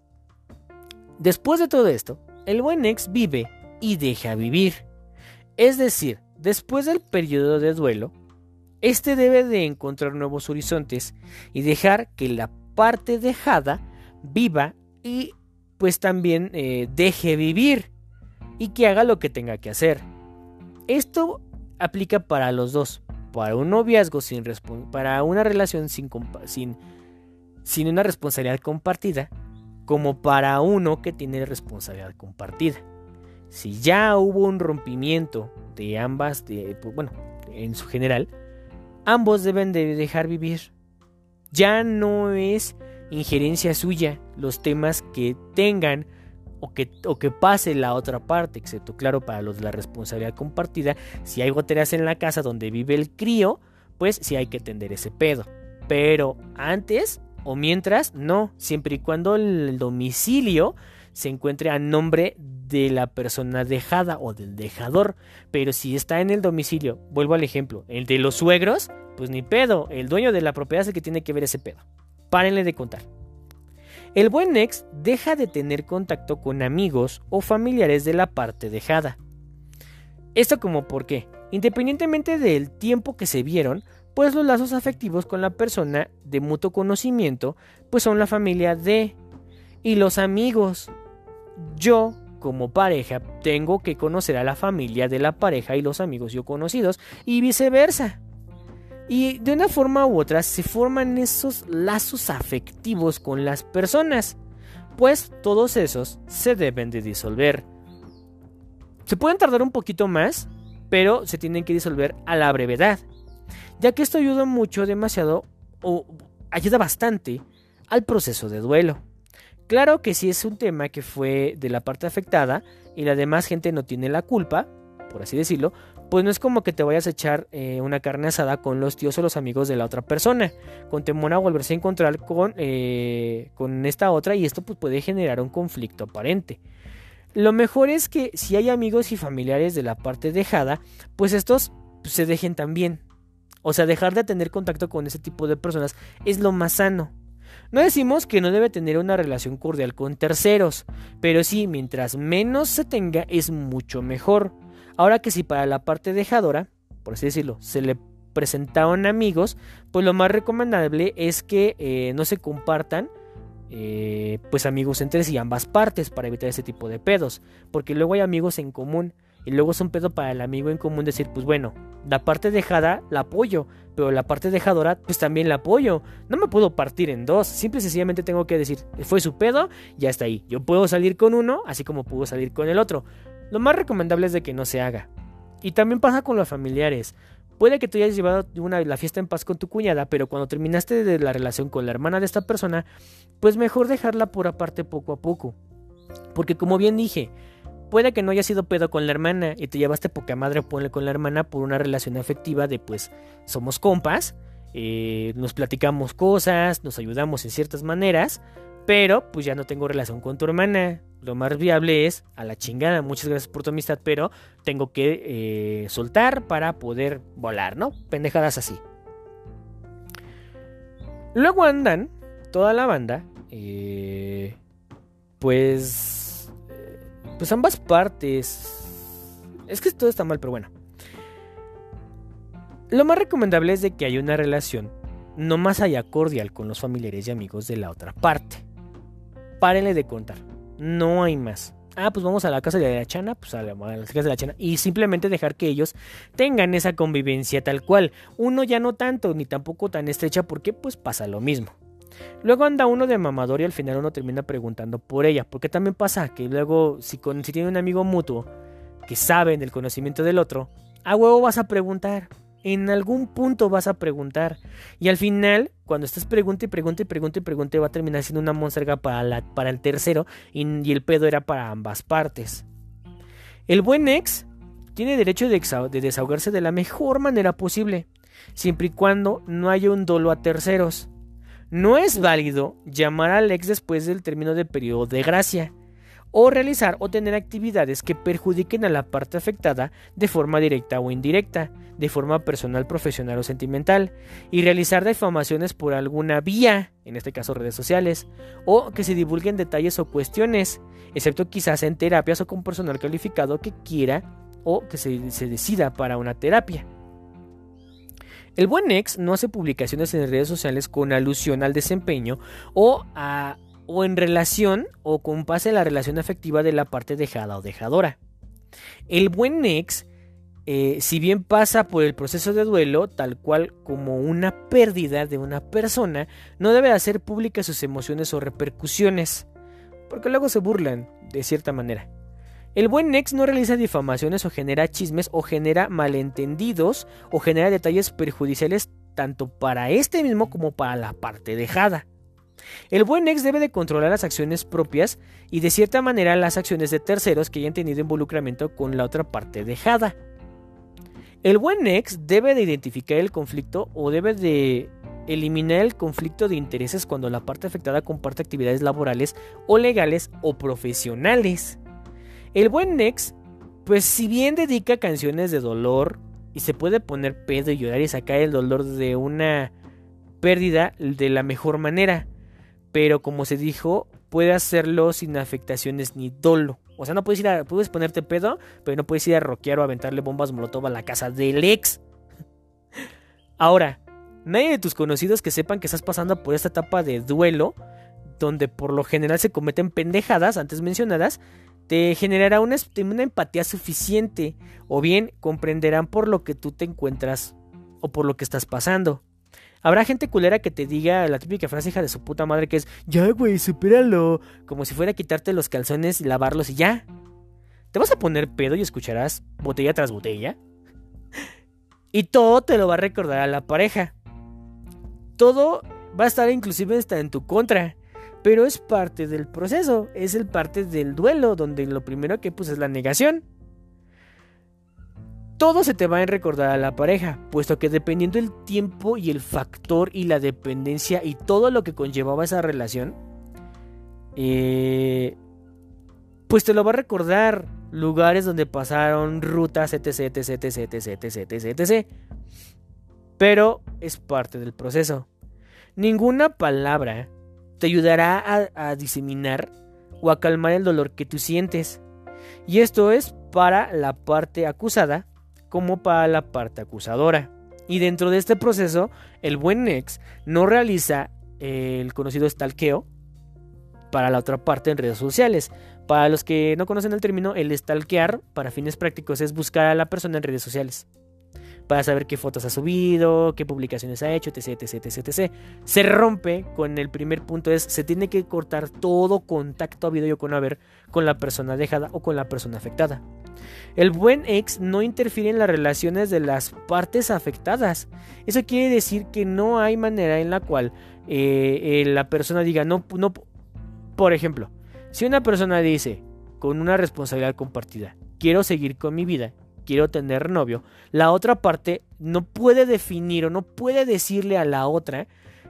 después de todo esto, el buen ex vive y deja vivir. Es decir, después del periodo de duelo, este debe de encontrar nuevos horizontes y dejar que la parte dejada viva y pues también eh, deje vivir y que haga lo que tenga que hacer. Esto aplica para los dos, para un noviazgo sin para una relación sin, sin, sin una responsabilidad compartida, como para uno que tiene responsabilidad compartida. Si ya hubo un rompimiento de ambas, de, pues, bueno, en su general, ambos deben de dejar vivir. Ya no es injerencia suya los temas que tengan o que, o que pase la otra parte, excepto claro para los de la responsabilidad compartida, si hay goteras en la casa donde vive el crío, pues sí hay que tender ese pedo. Pero antes o mientras, no, siempre y cuando el domicilio se encuentre a nombre de la persona dejada o del dejador. Pero si está en el domicilio, vuelvo al ejemplo, el de los suegros, pues ni pedo, el dueño de la propiedad es el que tiene que ver ese pedo. Párenle de contar. El buen ex deja de tener contacto con amigos o familiares de la parte dejada. Esto como por qué? Independientemente del tiempo que se vieron, pues los lazos afectivos con la persona de mutuo conocimiento, pues son la familia de y los amigos. Yo, como pareja, tengo que conocer a la familia de la pareja y los amigos yo conocidos y viceversa. Y de una forma u otra se forman esos lazos afectivos con las personas, pues todos esos se deben de disolver. Se pueden tardar un poquito más, pero se tienen que disolver a la brevedad, ya que esto ayuda mucho, demasiado, o ayuda bastante al proceso de duelo. Claro que si es un tema que fue de la parte afectada y la demás gente no tiene la culpa, por así decirlo, pues no es como que te vayas a echar eh, una carne asada con los tíos o los amigos de la otra persona, con temor a volverse a encontrar con, eh, con esta otra y esto pues, puede generar un conflicto aparente. Lo mejor es que si hay amigos y familiares de la parte dejada, pues estos pues, se dejen también. O sea, dejar de tener contacto con ese tipo de personas es lo más sano. No decimos que no debe tener una relación cordial con terceros, pero sí, mientras menos se tenga es mucho mejor. Ahora que si para la parte dejadora, por así decirlo, se le presentaron amigos, pues lo más recomendable es que eh, no se compartan eh, pues amigos entre sí ambas partes para evitar ese tipo de pedos, porque luego hay amigos en común y luego es un pedo para el amigo en común decir, pues bueno, la parte dejada la apoyo, pero la parte dejadora pues también la apoyo. No me puedo partir en dos, simple y sencillamente tengo que decir, fue su pedo, ya está ahí. Yo puedo salir con uno, así como puedo salir con el otro. Lo más recomendable es de que no se haga. Y también pasa con los familiares. Puede que tú hayas llevado una, la fiesta en paz con tu cuñada, pero cuando terminaste de la relación con la hermana de esta persona, pues mejor dejarla por aparte poco a poco. Porque como bien dije, Puede que no haya sido pedo con la hermana y te llevaste poca madre con la hermana por una relación afectiva de pues somos compas, eh, nos platicamos cosas, nos ayudamos en ciertas maneras, pero pues ya no tengo relación con tu hermana. Lo más viable es a la chingada, muchas gracias por tu amistad, pero tengo que eh, soltar para poder volar, ¿no? Pendejadas así. Luego andan toda la banda, eh, pues pues ambas partes. Es que todo está mal, pero bueno. Lo más recomendable es de que haya una relación no más allá cordial con los familiares y amigos de la otra parte. Párenle de contar. No hay más. Ah, pues vamos a la casa de la chana, pues a, la, casa de la chana. Y simplemente dejar que ellos tengan esa convivencia tal cual. Uno ya no tanto, ni tampoco tan estrecha, porque pues pasa lo mismo. Luego anda uno de mamador y al final uno termina preguntando por ella, porque también pasa que luego si, si tiene un amigo mutuo que sabe del conocimiento del otro, a huevo vas a preguntar. En algún punto vas a preguntar. Y al final, cuando estás y pregunta y pregunta, va a terminar siendo una monserga para, la, el tercero y, y, el pedo era para ambas partes. El buen ex tiene derecho de, de desahogarse de la mejor manera posible, siempre y cuando no haya un dolo a terceros. No es válido llamar al ex después del término de periodo de gracia o realizar o tener actividades que perjudiquen a la parte afectada de forma directa o indirecta, de forma personal, profesional o sentimental, y realizar difamaciones por alguna vía, en este caso redes sociales, o que se divulguen detalles o cuestiones, excepto quizás en terapias o con personal calificado que quiera o que se, se decida para una terapia. El buen ex no hace publicaciones en redes sociales con alusión al desempeño o, a, o en relación o con base a la relación afectiva de la parte dejada o dejadora. El buen ex, eh, si bien pasa por el proceso de duelo, tal cual como una pérdida de una persona, no debe hacer públicas sus emociones o repercusiones, porque luego se burlan, de cierta manera. El buen ex no realiza difamaciones o genera chismes o genera malentendidos o genera detalles perjudiciales tanto para este mismo como para la parte dejada. El buen ex debe de controlar las acciones propias y de cierta manera las acciones de terceros que hayan tenido involucramiento con la otra parte dejada. El buen ex debe de identificar el conflicto o debe de eliminar el conflicto de intereses cuando la parte afectada comparte actividades laborales o legales o profesionales. El buen Nex, pues si bien dedica canciones de dolor y se puede poner pedo y llorar y sacar el dolor de una pérdida de la mejor manera, pero como se dijo, puede hacerlo sin afectaciones ni dolo. O sea, no puedes ir a, puedes ponerte pedo, pero no puedes ir a rockear o aventarle bombas molotov a la casa del ex. Ahora, nadie de tus conocidos que sepan que estás pasando por esta etapa de duelo, donde por lo general se cometen pendejadas antes mencionadas, te generará una, empatía suficiente o bien comprenderán por lo que tú te encuentras o por lo que estás pasando. Habrá gente culera que te diga la típica frase hija de su puta madre que es, ya güey, supéralo, como si fuera a quitarte los calzones y lavarlos y ya. Te vas a poner pedo y escucharás botella tras botella. Y todo te lo va a recordar a la pareja. Todo va a estar inclusive hasta en tu contra. Pero es parte del proceso, es el parte del duelo, donde lo primero que pues es la negación. Todo se te va a recordar a la pareja, puesto que dependiendo del tiempo y el factor y la dependencia y todo lo que conllevaba esa relación, eh, pues te lo va a recordar lugares donde pasaron rutas, etc, etc, etc, etc, etc, etc. Pero es parte del proceso. Ninguna palabra te ayudará a, diseminar o a calmar el dolor que tú sientes. Y esto es para la parte acusada como para la parte acusadora. Y dentro de este proceso, el buen ex no realiza el conocido stalkeo para la otra parte en redes sociales. Para los que no conocen el término, el stalkear para fines prácticos es buscar a la persona en redes sociales para saber qué fotos ha subido, qué publicaciones ha hecho, etc, etc, etc, etc. Se rompe con el primer punto es se tiene que cortar todo contacto a video con haber con la persona dejada o con la persona afectada. El buen ex no interfiere en las relaciones de las partes afectadas. Eso quiere decir que no hay manera en la cual eh, eh, la persona diga no, no, por ejemplo, si una persona dice con una responsabilidad compartida, quiero seguir con mi vida quiero tener novio, la otra parte no puede definir o no puede decirle a la otra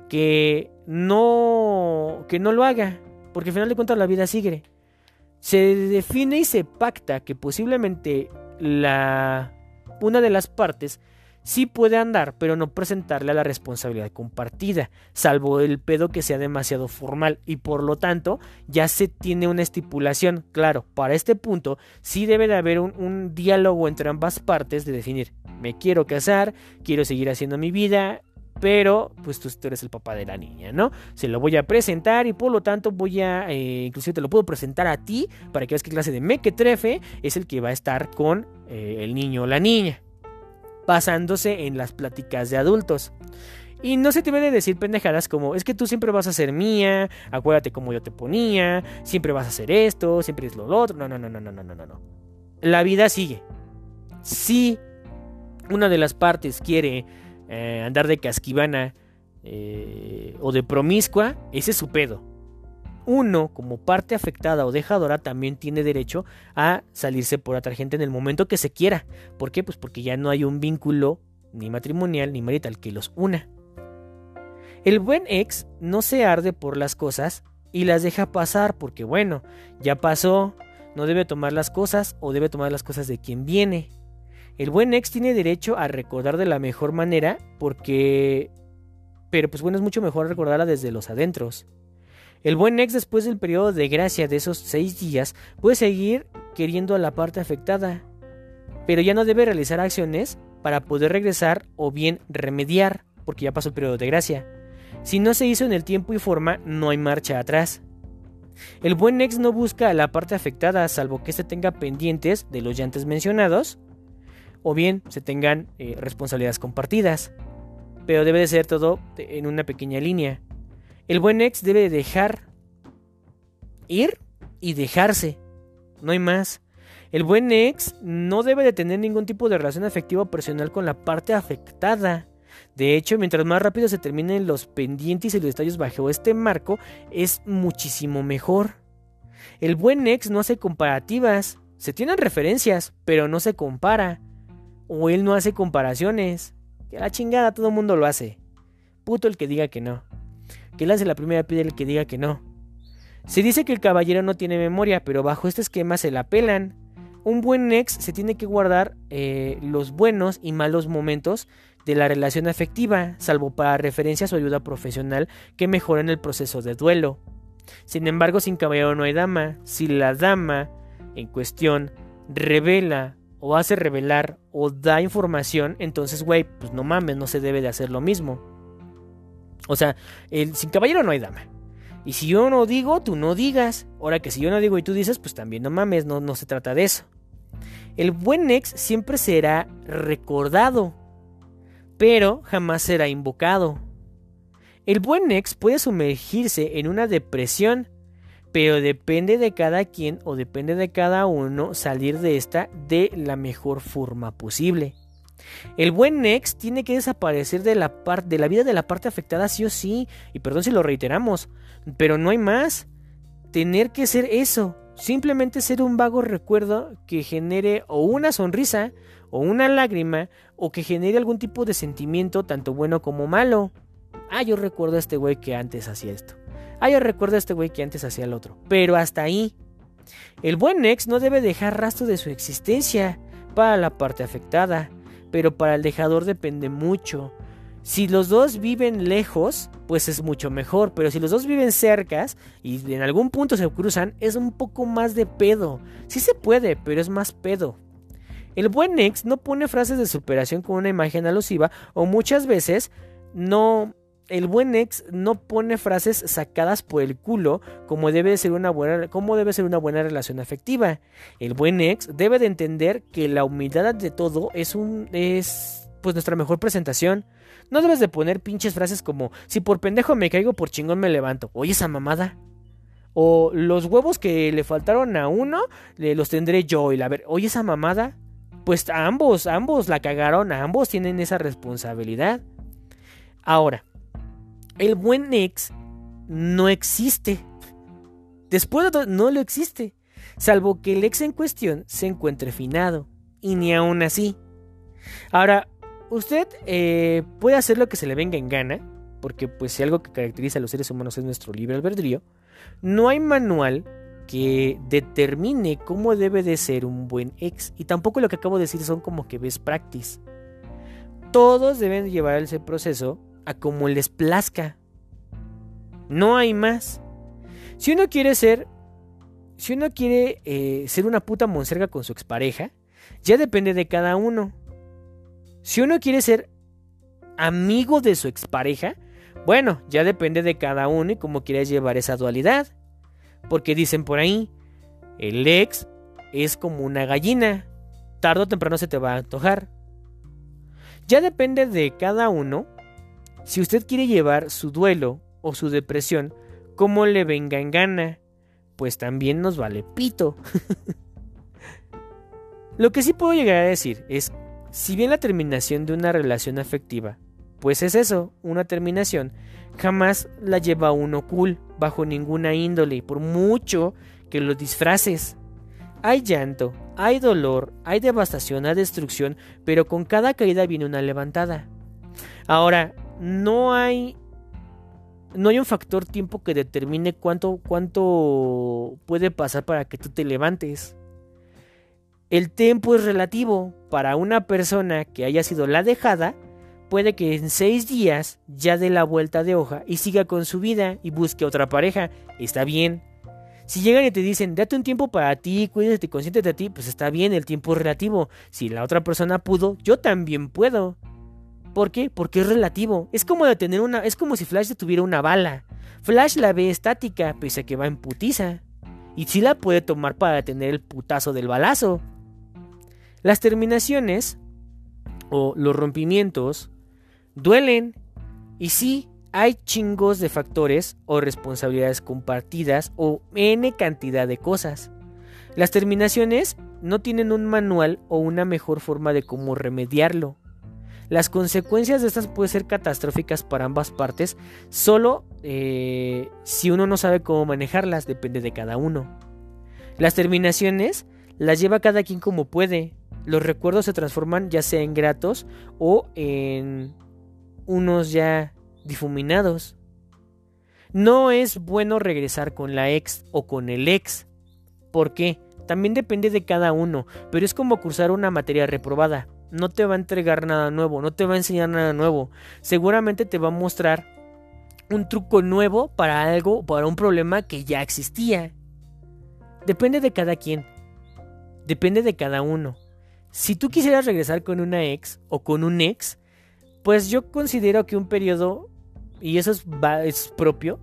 que no que no lo haga, porque al final de cuentas la vida sigue. Se define y se pacta que posiblemente la una de las partes sí puede andar, pero no presentarle a la responsabilidad compartida, salvo el pedo que sea demasiado formal y por lo tanto ya se tiene una estipulación. Claro, para este punto sí debe de haber un, diálogo entre ambas partes de definir, me quiero casar, quiero seguir haciendo mi vida, pero pues tú, eres el papá de la niña, ¿no? Se lo voy a presentar y por lo tanto voy a, eh, inclusive te lo puedo presentar a ti para que veas qué clase de mequetrefe es el que va a estar con eh, el niño o la niña basándose en las pláticas de adultos. Y no se te debe de decir pendejadas como, es que tú siempre vas a ser mía, acuérdate cómo yo te ponía, siempre vas a hacer esto, siempre es lo otro. No, no, no, no, no, no, no, no. La vida sigue. Si una de las partes quiere eh, andar de casquivana eh, o de promiscua, ese es su pedo uno, como parte afectada o dejadora, también tiene derecho a salirse por otra gente en el momento que se quiera. ¿Por qué? Pues porque ya no hay un vínculo ni matrimonial ni marital que los una. El buen ex no se arde por las cosas y las deja pasar porque bueno, ya pasó, no debe tomar las cosas o debe tomar las cosas de quien viene. El buen ex tiene derecho a recordar de la mejor manera porque... Pero pues bueno, es mucho mejor recordarla desde los adentros. El buen ex después del periodo de gracia de esos seis días puede seguir queriendo a la parte afectada, pero ya no debe realizar acciones para poder regresar o bien remediar, porque ya pasó el periodo de gracia. Si no se hizo en el tiempo y forma, no hay marcha atrás. El buen ex no busca a la parte afectada, salvo que se tenga pendientes de los ya antes mencionados, o bien se tengan eh, responsabilidades compartidas. Pero debe de ser todo en una pequeña línea. El buen ex debe dejar ir y dejarse. No hay más. El buen ex no debe de tener ningún tipo de relación afectiva o personal con la parte afectada. De hecho, mientras más rápido se terminen los pendientes y los detalles bajo este marco, es muchísimo mejor. El buen ex no hace comparativas. Se tienen referencias, pero no se compara. O él no hace comparaciones. Que la chingada todo el mundo lo hace. Puto el que diga que no. Que él hace la primera piedra el que diga que no. Se dice que el caballero no tiene memoria, pero bajo este esquema se la pelan. Un buen ex se tiene que guardar eh, los buenos y malos momentos de la relación afectiva, salvo para referencias o ayuda profesional que mejoren el proceso de duelo. Sin embargo, sin caballero no hay dama. Si la dama en cuestión revela o hace revelar o da información, entonces, güey, pues no mames, no se debe de hacer lo mismo. O sea, sin caballero no hay dama. Y si yo no digo, tú no digas. Ahora que si yo no digo y tú dices, pues también no mames, no, no se trata de eso. El buen ex siempre será recordado pero jamás será invocado. El buen ex puede sumergirse en una depresión, pero depende de cada quien o depende de cada uno salir de esta de la mejor forma posible. El buen ex tiene que desaparecer de la, de la vida de la parte afectada sí o sí, y perdón si lo reiteramos, pero no hay más. Tener que ser eso, simplemente ser un vago recuerdo que genere o una sonrisa o una lágrima o que genere algún tipo de sentimiento tanto bueno como malo. Ah, yo recuerdo a este güey que antes hacía esto. Ah, yo recuerdo a este güey que antes hacía el otro. Pero hasta ahí. El buen ex no debe dejar rastro de su existencia para la parte afectada, pero para el dejador depende mucho. Si los dos viven lejos, pues es mucho mejor, pero si los dos viven cercas y en algún punto se cruzan, es un poco más de pedo. Sí se puede, pero es más pedo. El buen ex no pone frases de superación con una imagen alusiva o muchas veces no el buen ex no pone frases sacadas por el culo como debe ser una buena como debe ser una buena relación afectiva. El buen ex debe de entender que la humildad de todo es un es pues nuestra mejor presentación. No debes de poner pinches frases como si por pendejo me caigo por chingón me levanto. Oye esa mamada. O los huevos que le faltaron a uno, los tendré yo. Y la ver, oye esa mamada pues ambos, ambos la cagaron, ambos tienen esa responsabilidad. Ahora, el buen ex no existe. Después de todo, no lo existe. Salvo que el ex en cuestión se encuentre finado. Y ni aún así. Ahora, usted eh, puede hacer lo que se le venga en gana. Porque pues si algo que caracteriza a los seres humanos es nuestro libre albedrío. No hay manual que determine cómo debe de ser un buen ex. Y tampoco lo que acabo de decir son como que best practice. Todos deben llevar ese proceso a como les plazca. No hay más. Si uno quiere ser, si uno quiere eh, ser una puta monserga con su expareja, ya depende de cada uno. Si uno quiere ser amigo de su expareja, bueno, ya depende de cada uno y cómo quieras llevar esa dualidad. Porque dicen por ahí, el ex es como una gallina, tarde o temprano se te va a antojar. Ya depende de cada uno si usted quiere llevar su duelo o su depresión como le venga en gana, pues también nos vale pito. Lo que sí puedo llegar a decir es, si bien la terminación de una relación afectiva, pues es eso, una terminación, jamás la lleva uno cool, bajo ninguna índole, por mucho que lo disfraces. Hay llanto, hay dolor, hay devastación, hay destrucción, pero con cada caída viene una levantada. Ahora, no hay no hay un factor tiempo que determine cuánto, cuánto puede pasar para que tú te levantes. El tiempo es relativo. Para una persona que haya sido la dejada, puede que en seis días ya dé la vuelta de hoja y siga con su vida y busque otra pareja. Está bien. Si llegan y te dicen, date un tiempo para ti, cuídate, consciente de ti, pues está bien, el tiempo es relativo. Si la otra persona pudo, yo también puedo. ¿Por qué? Porque es relativo. Es como de tener una. Es como si Flash tuviera una bala. Flash la ve estática, pese a que va en putiza. Y sí la puede tomar para tener el putazo del balazo. Las terminaciones o los rompimientos duelen. Y sí, hay chingos de factores o responsabilidades compartidas o n cantidad de cosas. Las terminaciones no tienen un manual o una mejor forma de cómo remediarlo. Las consecuencias de estas pueden ser catastróficas para ambas partes, solo eh, si uno no sabe cómo manejarlas, depende de cada uno. Las terminaciones las lleva cada quien como puede. Los recuerdos se transforman ya sea en gratos o en unos ya difuminados. No es bueno regresar con la ex o con el ex. ¿Por qué? También depende de cada uno, pero es como cruzar una materia reprobada no te va a entregar nada nuevo, no te va a enseñar nada nuevo. Seguramente te va a mostrar un truco nuevo para algo, para un problema que ya existía. Depende de cada quien. Depende de cada uno. Si tú quisieras regresar con una ex o con un ex, pues yo considero que un periodo, y eso es, propio,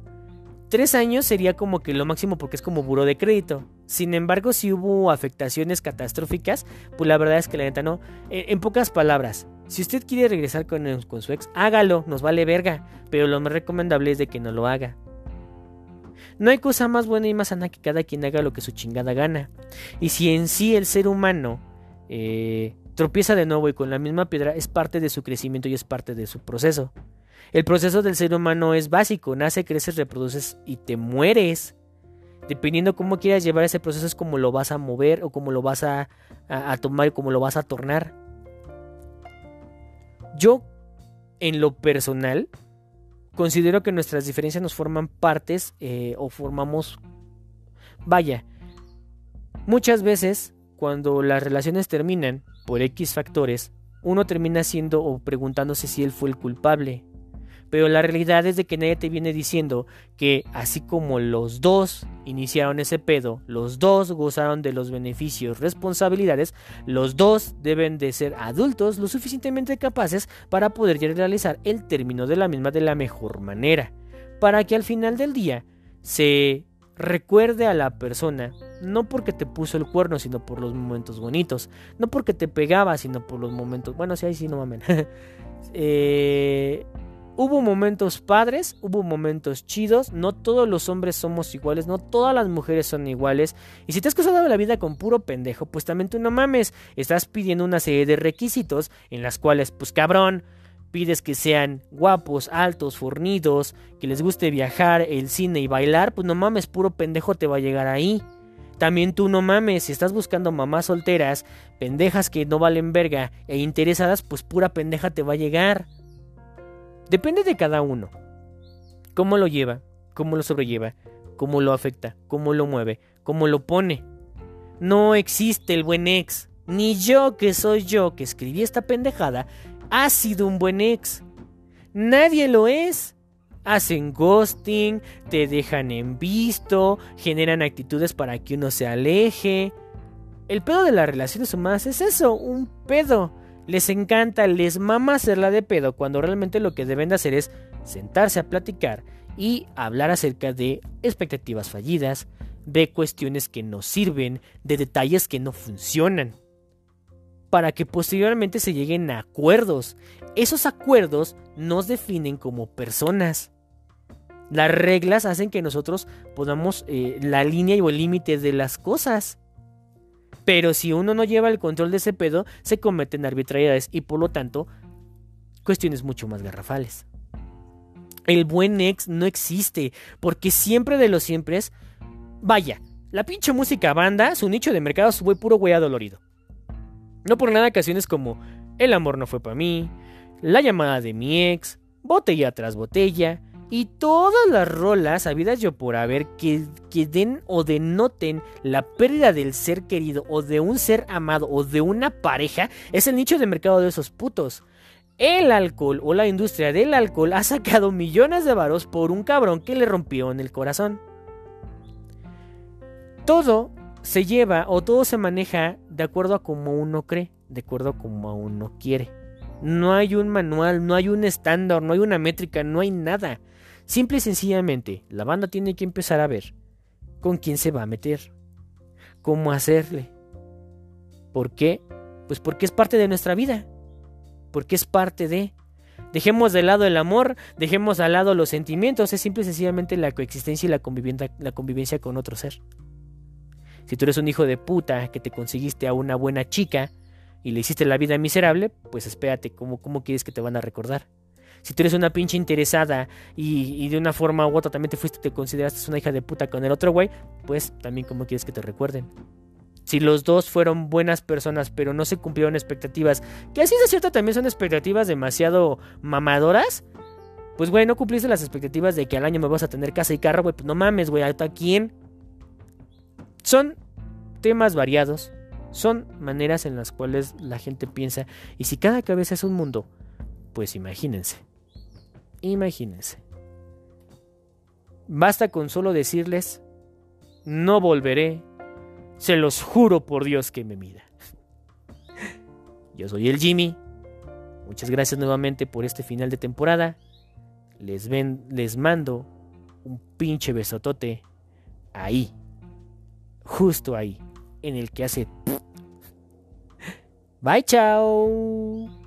Tres años sería como que lo máximo porque es como buro de crédito. Sin embargo, si hubo afectaciones catastróficas, pues la verdad es que la neta no. En, pocas palabras, si usted quiere regresar con, con, su ex, hágalo, nos vale verga. Pero lo más recomendable es de que no lo haga. No hay cosa más buena y más sana que cada quien haga lo que su chingada gana. Y si en sí el ser humano eh, tropieza de nuevo y con la misma piedra, es parte de su crecimiento y es parte de su proceso. El proceso del ser humano es básico, nace, creces, reproduces y te mueres. Dependiendo cómo quieras llevar ese proceso es como lo vas a mover o cómo lo vas a, tomar y cómo lo vas a tornar. Yo, en lo personal, considero que nuestras diferencias nos forman partes eh, o formamos... Vaya, muchas veces cuando las relaciones terminan por X factores, uno termina siendo o preguntándose si él fue el culpable pero la realidad es de que nadie te viene diciendo que así como los dos iniciaron ese pedo, los dos gozaron de los beneficios, responsabilidades, los dos deben de ser adultos lo suficientemente capaces para poder realizar el término de la misma de la mejor manera, para que al final del día se recuerde a la persona no porque te puso el cuerno, sino por los momentos bonitos, no porque te pegaba, sino por los momentos, bueno, si ahí sí no mamen. eh, Hubo momentos padres, hubo momentos chidos, no todos los hombres somos iguales, no todas las mujeres son iguales. Y si te has casado la vida con puro pendejo, pues también tú no mames, estás pidiendo una serie de requisitos en las cuales, pues cabrón, pides que sean guapos, altos, fornidos, que les guste viajar, el cine y bailar, pues no mames, puro pendejo te va a llegar ahí. También tú no mames, si estás buscando mamás solteras, pendejas que no valen verga e interesadas, pues pura pendeja te va a llegar. Depende de cada uno. Cómo lo lleva, cómo lo sobrelleva, cómo lo afecta, cómo lo mueve, cómo lo pone. No existe el buen ex. Ni yo, que soy yo, que escribí esta pendejada, ha sido un buen ex. Nadie lo es. Hacen ghosting, te dejan en visto, generan actitudes para que uno se aleje. El pedo de las relaciones humanas es eso, un pedo les encanta, les mama hacerla de pedo cuando realmente lo que deben de hacer es sentarse a platicar y hablar acerca de expectativas fallidas, de cuestiones que no sirven, de detalles que no funcionan, para que posteriormente se lleguen a acuerdos. Esos acuerdos nos definen como personas. Las reglas hacen que nosotros podamos eh, la línea o el límite de las cosas. Pero si uno no lleva el control de ese pedo, se cometen arbitrariedades y por lo tanto cuestiones mucho más garrafales. El buen ex no existe, porque siempre de los siempre es... Vaya, la pinche música banda, su nicho de mercado fue puro güey adolorido. No por nada ocasiones como El amor no fue para mí, La llamada de mi ex, Botella tras botella, Y todas las rolas, habidas yo por haber, que, que den o denoten la pérdida del ser querido o de un ser amado o de una pareja, es el nicho de mercado de esos putos. El alcohol o la industria del alcohol ha sacado millones de varos por un cabrón que le rompió en el corazón. Todo se lleva o todo se maneja de acuerdo a como uno cree, de acuerdo a como uno quiere. No hay un manual, no hay un estándar, no hay una métrica, no hay nada. Simple y sencillamente, la banda tiene que empezar a ver con quién se va a meter, cómo hacerle. ¿Por qué? Pues porque es parte de nuestra vida, porque es parte de... Dejemos de lado el amor, dejemos de lado los sentimientos, es simple y sencillamente la coexistencia y la convivencia, con otro ser. Si tú eres un hijo de puta que te conseguiste a una buena chica y le hiciste la vida miserable, pues espérate, ¿cómo, cómo quieres que te van a recordar? Si tú eres una pinche interesada y, de una forma u otra también te fuiste, te consideraste una hija de puta con el otro güey, pues también como quieres que te recuerden. Si los dos fueron buenas personas, pero no se cumplieron expectativas, que así de cierto también son expectativas demasiado mamadoras, pues güey, no cumpliste las expectativas de que al año me vas a tener casa y carro, güey, pues no mames, güey, ¿a quién? Son temas variados, son maneras en las cuales la gente piensa, y si cada cabeza es un mundo, pues imagínense. Imagínense. Basta con solo decirles, no volveré, se los juro por Dios que me mida. Yo soy el Jimmy. Muchas gracias nuevamente por este final de temporada. Les, ven, les mando un pinche besotote ahí. Justo ahí. En el que hace... Bye, chao.